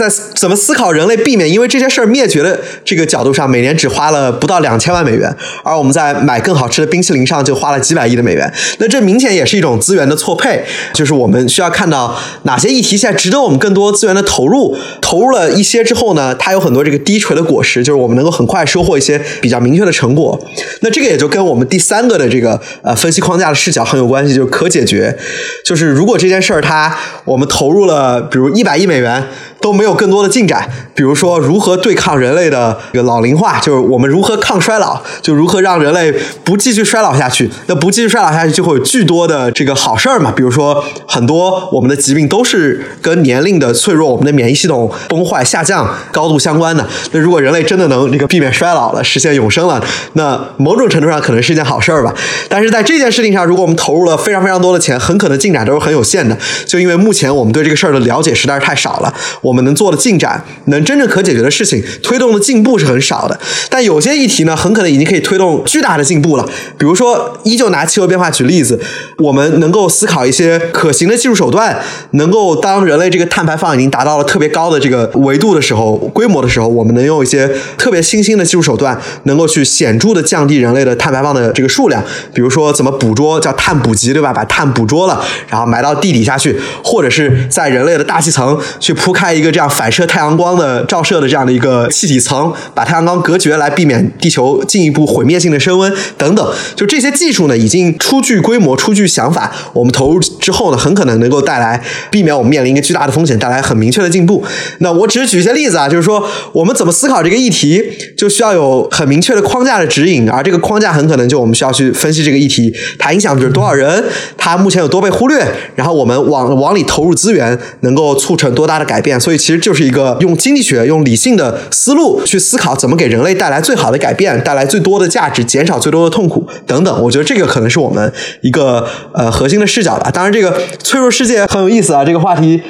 S2: 在怎么思考人类避免因为这些事儿灭绝的这个角度上，每年只花了不到两千万美元，而我们在买更好吃的冰淇淋上就花了几百亿的美元。那这明显也是一种资源的错配，就是我们需要看到哪些议题现在值得我们更多资源的投入。投入了一些之后呢，它有很多这个低垂的果实，就是我们能够很快收获一些比较明确的成果。那这个也就跟我们第三个的这个呃分析框架的视角很有关系，就是可解决。就是如果这件事儿它我们投入了比如一百亿美元。都没有更多的进展，比如说如何对抗人类的这个老龄化，就是我们如何抗衰老，就如何让人类不继续衰老下去。那不继续衰老下去，就会有巨多的这个好事儿嘛。比如说很多我们的疾病都是跟年龄的脆弱、我们的免疫系统崩坏下降高度相关的。那如果人类真的能这个避免衰老了，实现永生了，那某种程度上可能是一件好事儿吧。但是在这件事情上，如果我们投入了非常非常多的钱，很可能进展都是很有限的。就因为目前我们对这个事儿的了解实在是太少了。我我们能做的进展，能真正可解决的事情，推动的进步是很少的。但有些议题呢，很可能已经可以推动巨大的进步了。比如说，依旧拿气候变化举例子，我们能够思考一些可行的技术手段，能够当人类这个碳排放已经达到了特别高的这个维度的时候、规模的时候，我们能用一些特别新兴的技术手段，能够去显著的降低人类的碳排放的这个数量。比如说，怎么捕捉，叫碳捕集，对吧？把碳捕捉了，然后埋到地底下去，或者是在人类的大气层去铺开。一个这样反射太阳光的照射的这样的一个气体层，把太阳光隔绝，来避免地球进一步毁灭性的升温等等。就这些技术呢，已经初具规模、初具想法。我们投入之后呢，很可能能够带来避免我们面临一个巨大的风险，带来很明确的进步。那我只是举一些例子啊，就是说我们怎么思考这个议题，就需要有很明确的框架的指引，而这个框架很可能就我们需要去分析这个议题，它影响就是多少人，它目前有多被忽略，然后我们往往里投入资源，能够促成多大的改变。所以所以其实就是一个用经济学、用理性的思路去思考，怎么给人类带来最好的改变，带来最多的价值，减少最多的痛苦等等。我觉得这个可能是我们一个呃核心的视角吧。当然，这个脆弱世界很有意思啊。这个话题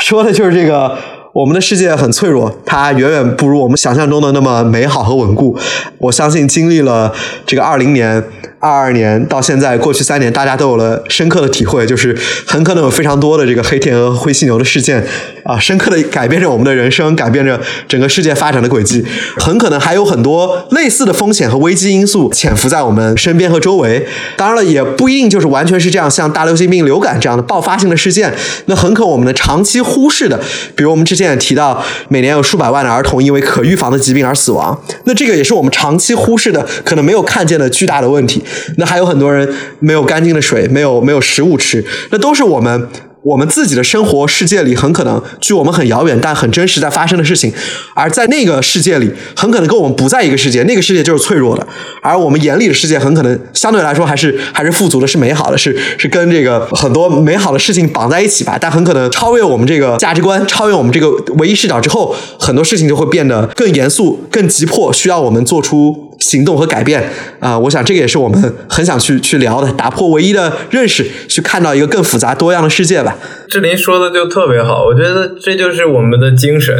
S2: 说的就是这个我们的世界很脆弱，它远远不如我们想象中的那么美好和稳固。我相信经历了这个二零年。二二年到现在，过去三年，大家都有了深刻的体会，就是很可能有非常多的这个黑天鹅、灰犀牛的事件啊，深刻的改变着我们的人生，改变着整个世界发展的轨迹。很可能还有很多类似的风险和危机因素潜伏在我们身边和周围。当然了，也不一定就是完全是这样，像大流行病、流感这样的爆发性的事件，那很可能我们的长期忽视的，比如我们之前也提到，每年有数百万的儿童因为可预防的疾病而死亡，那这个也是我们长期忽视的，可能没有看见的巨大的问题。那还有很多人没有干净的水，没有没有食物吃，那都是我们我们自己的生活世界里很可能距我们很遥远但很真实在发生的事情，而在那个世界里，很可能跟我们不在一个世界，那个世界就是脆弱的，而我们眼里的世界很可能相对来说还是还是富足的，是美好的，是是跟这个很多美好的事情绑在一起吧，但很可能超越我们这个价值观，超越我们这个唯一视角之后，很多事情就会变得更严肃、更急迫，需要我们做出。行动和改变啊，我想这个也是我们很想去去聊的，打破唯一的认识，去看到一个更复杂多样的世界吧。
S1: 志林说的就特别好，我觉得这就是我们的精神，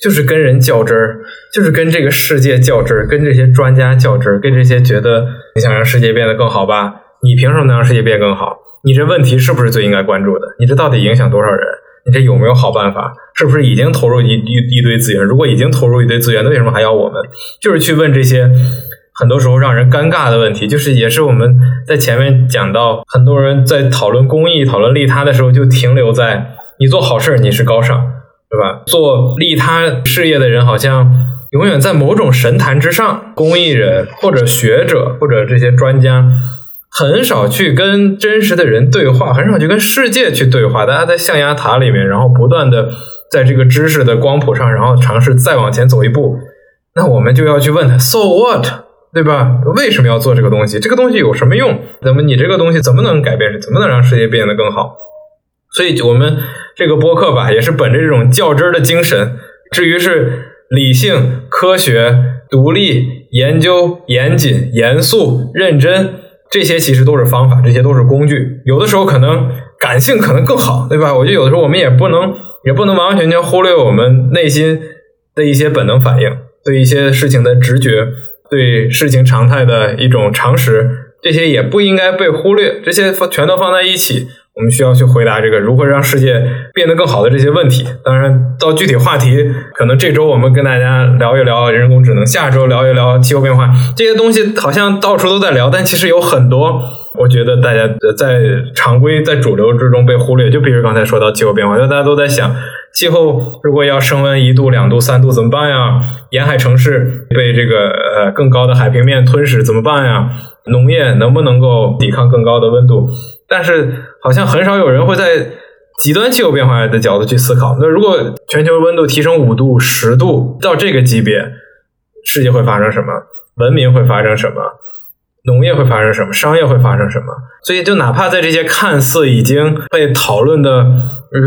S1: 就是跟人较真儿，就是跟这个世界较真儿，跟这些专家较真儿，跟这些觉得你想让世界变得更好吧？你凭什么能让世界变更好？你这问题是不是最应该关注的？你这到底影响多少人？你这有没有好办法？是不是已经投入一一一堆资源？如果已经投入一堆资源，那为什么还要我们？就是去问这些很多时候让人尴尬的问题。就是也是我们在前面讲到，很多人在讨论公益、讨论利他的时候，就停留在你做好事儿你是高尚，对吧？做利他事业的人好像永远在某种神坛之上。公益人或者学者或者这些专家。很少去跟真实的人对话，很少去跟世界去对话。大家在象牙塔里面，然后不断的在这个知识的光谱上，然后尝试再往前走一步。那我们就要去问他：So what？对吧？为什么要做这个东西？这个东西有什么用？怎么你这个东西怎么能改变？怎么能让世界变得更好？所以，我们这个播客吧，也是本着这种较真儿的精神。至于是理性、科学、独立、研究、严谨、严肃、认真。这些其实都是方法，这些都是工具。有的时候可能感性可能更好，对吧？我觉得有的时候我们也不能也不能完完全全忽略我们内心的一些本能反应，对一些事情的直觉，对事情常态的一种常识，这些也不应该被忽略。这些全都放在一起。我们需要去回答这个如何让世界变得更好的这些问题。当然，到具体话题，可能这周我们跟大家聊一聊人工智能，下周聊一聊气候变化这些东西，好像到处都在聊，但其实有很多，我觉得大家在常规在主流之中被忽略。就比如刚才说到气候变化，就大家都在想，气候如果要升温一度、两度、三度怎么办呀？沿海城市被这个呃更高的海平面吞噬怎么办呀？农业能不能够抵抗更高的温度？但是好像很少有人会在极端气候变化的角度去思考。那如果全球温度提升五度、十度到这个级别，世界会发生什么？文明会发生什么？农业会发生什么？商业会发生什么？所以，就哪怕在这些看似已经被讨论的、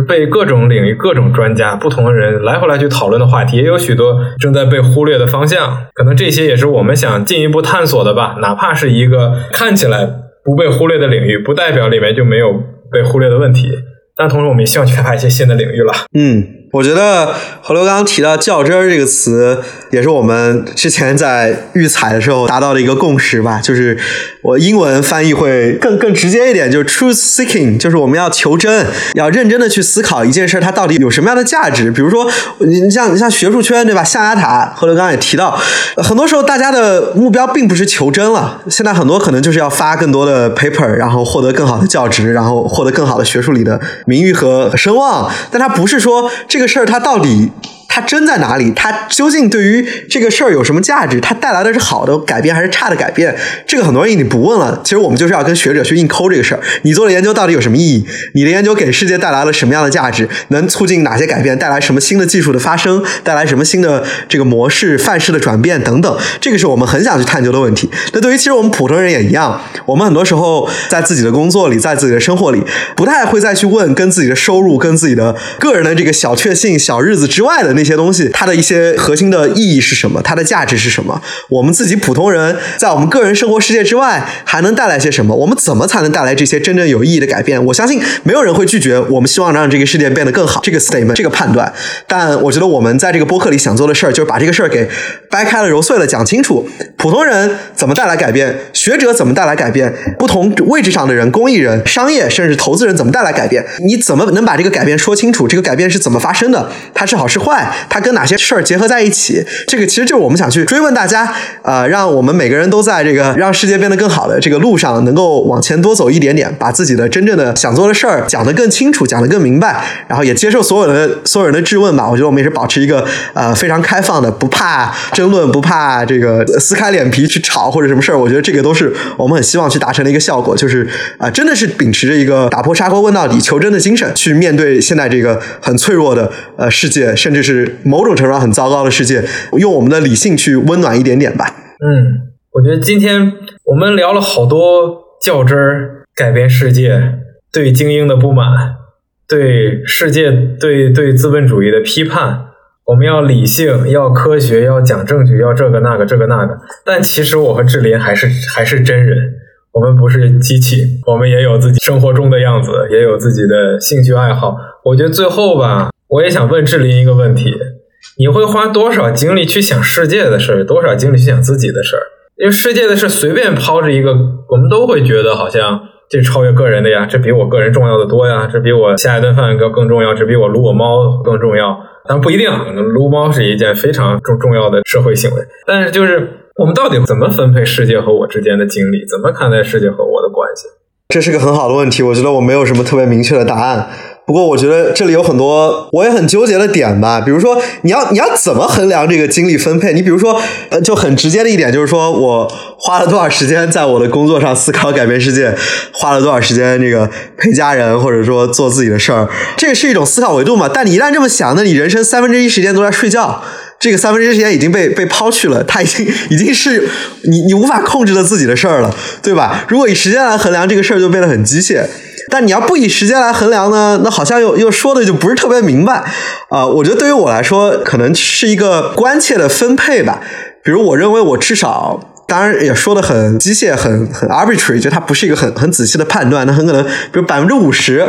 S1: 被各种领域、各种专家、不同的人来回来去讨论的话题，也有许多正在被忽略的方向。可能这些也是我们想进一步探索的吧。哪怕是一个看起来。不被忽略的领域，不代表里面就没有被忽略的问题。但同时，我们也希望去开发一些新的领域了。
S2: 嗯。我觉得何刘刚刚提到“较真”这个词，也是我们之前在预采的时候达到的一个共识吧。就是我英文翻译会更更直接一点，就是 “truth seeking”，就是我们要求真，要认真的去思考一件事它到底有什么样的价值。比如说，你像你像学术圈对吧？象牙塔，何刘刚刚也提到，很多时候大家的目标并不是求真了。现在很多可能就是要发更多的 paper，然后获得更好的教职，然后获得更好的学术里的名誉和声望。但它不是说。这个事儿它到底？它真在哪里？它究竟对于这个事儿有什么价值？它带来的是好的改变还是差的改变？这个很多人已经不问了。其实我们就是要跟学者去硬抠这个事儿。你做的研究到底有什么意义？你的研究给世界带来了什么样的价值？能促进哪些改变？带来什么新的技术的发生？带来什么新的这个模式范式的转变等等？这个是我们很想去探究的问题。那对于其实我们普通人也一样，我们很多时候在自己的工作里，在自己的生活里，不太会再去问跟自己的收入、跟自己的个人的这个小确幸、小日子之外的。那些东西，它的一些核心的意义是什么？它的价值是什么？我们自己普通人在我们个人生活世界之外还能带来些什么？我们怎么才能带来这些真正有意义的改变？我相信没有人会拒绝我们希望让这个世界变得更好这个 statement 这个判断。但我觉得我们在这个播客里想做的事儿，就是把这个事儿给掰开了揉碎了讲清楚。普通人怎么带来改变？学者怎么带来改变？不同位置上的人，公益人、商业甚至投资人怎么带来改变？你怎么能把这个改变说清楚？这个改变是怎么发生的？它是好是坏？它跟哪些事儿结合在一起？这个其实就是我们想去追问大家，呃，让我们每个人都在这个让世界变得更好的这个路上，能够往前多走一点点，把自己的真正的想做的事儿讲得更清楚，讲得更明白，然后也接受所有的所有人的质问吧。我觉得我们也是保持一个呃非常开放的，不怕争论，不怕这个撕开脸脸皮去吵或者什么事儿。我觉得这个都是我们很希望去达成的一个效果，就是啊、真的是秉持着一个打破砂锅问到底、求真的精神，去面对现在这个很脆弱的呃世界，甚至是某种程度上很糟糕的世界，用我们的理性去温暖一点点吧。
S1: 嗯，我觉得今天我们聊了好多较真儿、改变世界、对精英的不满、对世界、对对资本主义的批判。我们要理性，要科学，要讲证据，要这个那个这个那个。但其实我和志林还是还是真人，我们不是机器，我们也有自己生活中的样子，也有自己的兴趣爱好。我觉得最后吧，我也想问志林一个问题：你会花多少精力去想世界的事儿，多少精力去想自己的事儿？因为世界的事随便抛着一个，我们都会觉得好像这超越个人的呀，这比我个人重要的多呀，这比我下一顿饭要更重要，这比我撸我猫更重要。但不一定，撸猫是一件非常重重要的社会行为。但是就是我们到底怎么分配世界和我之间的精力？怎么看待世界和我的关系？
S2: 这是个很好的问题，我觉得我没有什么特别明确的答案。不过，我觉得这里有很多我也很纠结的点吧。比如说，你要你要怎么衡量这个精力分配？你比如说，呃，就很直接的一点就是说我花了多少时间在我的工作上思考改变世界，花了多少时间这个陪家人或者说做自己的事儿，这个是一种思考维度嘛。但你一旦这么想，那你人生三分之一时间都在睡觉。这个三分之一时间已经被被抛去了，它已经 (laughs) 已经是你你无法控制的自己的事儿了，对吧？如果以时间来衡量这个事儿，就变得很机械。但你要不以时间来衡量呢，那好像又又说的就不是特别明白啊、我觉得对于我来说，可能是一个关切的分配吧。比如，我认为我至少。当然也说的很机械，很很 arbitrary，就它不是一个很很仔细的判断。那很可能，比如百分之五十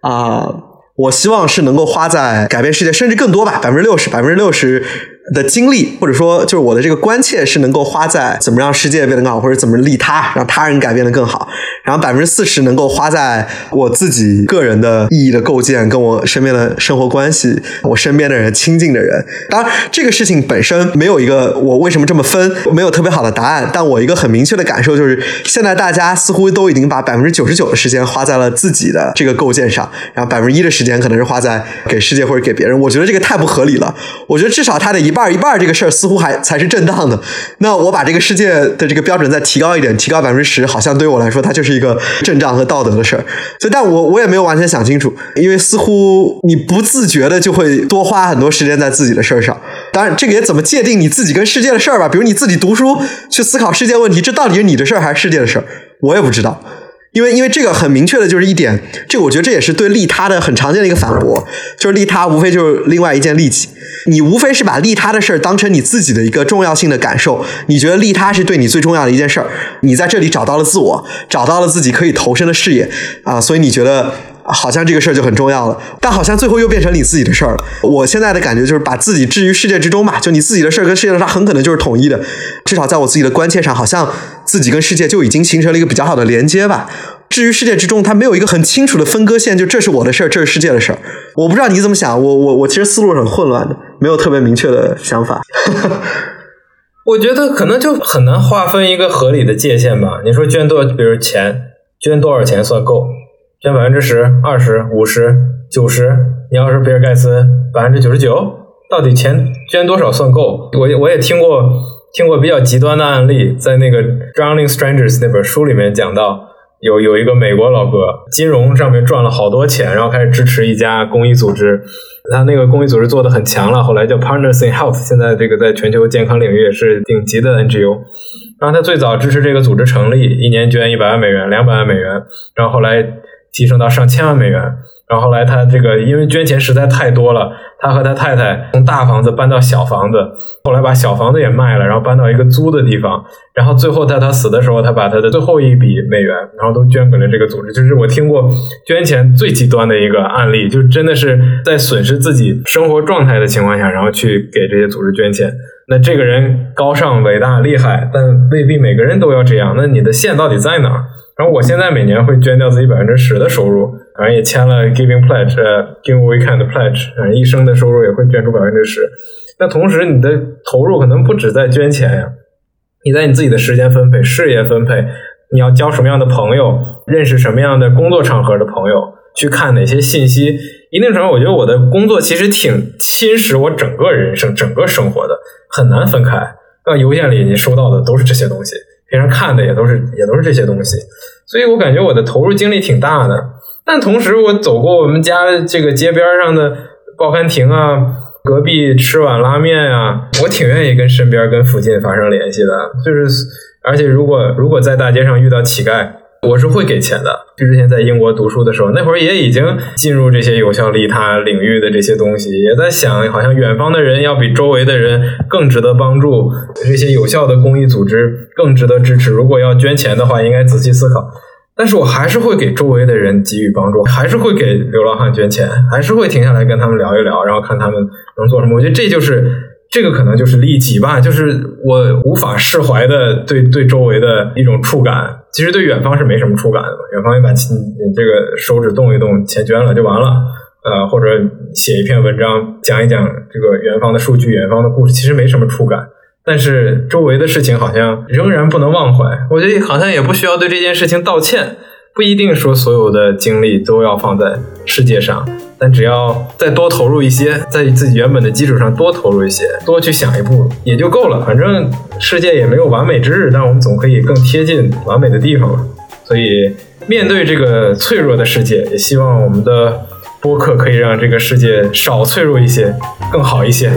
S2: 啊，我希望是能够花在改变世界，甚至更多吧，百分之六十，百分之六十的精力，或者说就是我的这个关切是能够花在怎么让世界变得更好，或者怎么利他，让他人改变的更好。然后百分之四十能够花在我自己个人的意义的构建，跟我身边的生活关系，我身边的人、亲近的人。当然，这个事情本身没有一个我为什么这么分，没有特别好的答案。但我一个很明确的感受就是，现在大家似乎都已经把百分之九十九的时间花在了自己的这个构建上，然后百分之一的时间可能是花在给世界或者给别人。我觉得这个太不合理了。我觉得至少它的一一半一半这个事儿似乎还才是正当的。那我把这个世界的这个标准再提高一点，提高百分之十，好像对我来说，它就是一个正当和道德的事儿。所以，但我我也没有完全想清楚，因为似乎你不自觉的就会多花很多时间在自己的事儿上。当然，这个也怎么界定你自己跟世界的事儿吧？比如你自己读书去思考世界问题，这到底是你的事儿还是世界的事儿？我也不知道。因为因为这个很明确的就是一点，这个我觉得这也是对利他的很常见的一个反驳，就是利他无非就是另外一件利己，你无非是把利他的事儿当成你自己的一个重要性的感受，你觉得利他是对你最重要的一件事儿，你在这里找到了自我，找到了自己可以投身的事业啊，所以你觉得。好像这个事儿就很重要了，但好像最后又变成你自己的事儿了。我现在的感觉就是把自己置于世界之中吧，就你自己的事儿跟世界的事儿很可能就是统一的。至少在我自己的关切上，好像自己跟世界就已经形成了一个比较好的连接吧。至于世界之中，它没有一个很清楚的分割线，就这是我的事儿，这是世界的事儿。我不知道你怎么想，我我我其实思路是很混乱的，没有特别明确的想法。(laughs)
S1: 我觉得可能就很难划分一个合理的界限吧。你说捐多，比如钱，捐多少钱算够？捐百分之十、二十、五十、九十，你要是比尔盖茨百分之九十九，到底钱捐多少算够？我我也听过听过比较极端的案例，在那个《Drowning Strangers》那本书里面讲到，有有一个美国老哥，金融上面赚了好多钱，然后开始支持一家公益组织，他那个公益组织做的很强了，后来叫 Partners in Health，现在这个在全球健康领域也是顶级的 NGO。然后他最早支持这个组织成立，一年捐一百万美元、两百万美元，然后后来。提升到上千万美元，然后后来他这个因为捐钱实在太多了，他和他太太从大房子搬到小房子，后来把小房子也卖了，然后搬到一个租的地方，然后最后在他死的时候，他把他的最后一笔美元，然后都捐给了这个组织。就是我听过捐钱最极端的一个案例，就真的是在损失自己生活状态的情况下，然后去给这些组织捐钱。那这个人高尚、伟大、厉害，但未必每个人都要这样。那你的线到底在哪儿？然后我现在每年会捐掉自己百分之十的收入，反正也签了 Giving Pledge、Give Weekend Pledge，反正，一生的收入也会捐出百分之十。那同时，你的投入可能不止在捐钱呀，你在你自己的时间分配、事业分配，你要交什么样的朋友，认识什么样的工作场合的朋友，去看哪些信息。一定程度，我觉得我的工作其实挺侵蚀我整个人生、整个生活的，很难分开。那邮件里你收到的都是这些东西。平常看的也都是也都是这些东西，所以我感觉我的投入精力挺大的。但同时，我走过我们家这个街边上的报刊亭啊，隔壁吃碗拉面啊，我挺愿意跟身边跟附近发生联系的。就是，而且如果如果在大街上遇到乞丐。我是会给钱的。就之前在英国读书的时候，那会儿也已经进入这些有效利他领域的这些东西，也在想，好像远方的人要比周围的人更值得帮助，这些有效的公益组织更值得支持。如果要捐钱的话，应该仔细思考。但是我还是会给周围的人给予帮助，还是会给流浪汉捐钱，还是会停下来跟他们聊一聊，然后看他们能做什么。我觉得这就是。这个可能就是利己吧，就是我无法释怀的对对周围的一种触感。其实对远方是没什么触感的，远方也把你这个手指动一动，钱捐了就完了。呃，或者写一篇文章讲一讲这个远方的数据、远方的故事，其实没什么触感。但是周围的事情好像仍然不能忘怀。我觉得好像也不需要对这件事情道歉。不一定说所有的精力都要放在世界上，但只要再多投入一些，在自己原本的基础上多投入一些，多去想一步也就够了。反正世界也没有完美之日，但我们总可以更贴近完美的地方了。所以面对这个脆弱的世界，也希望我们的播客可以让这个世界少脆弱一些，更好一些。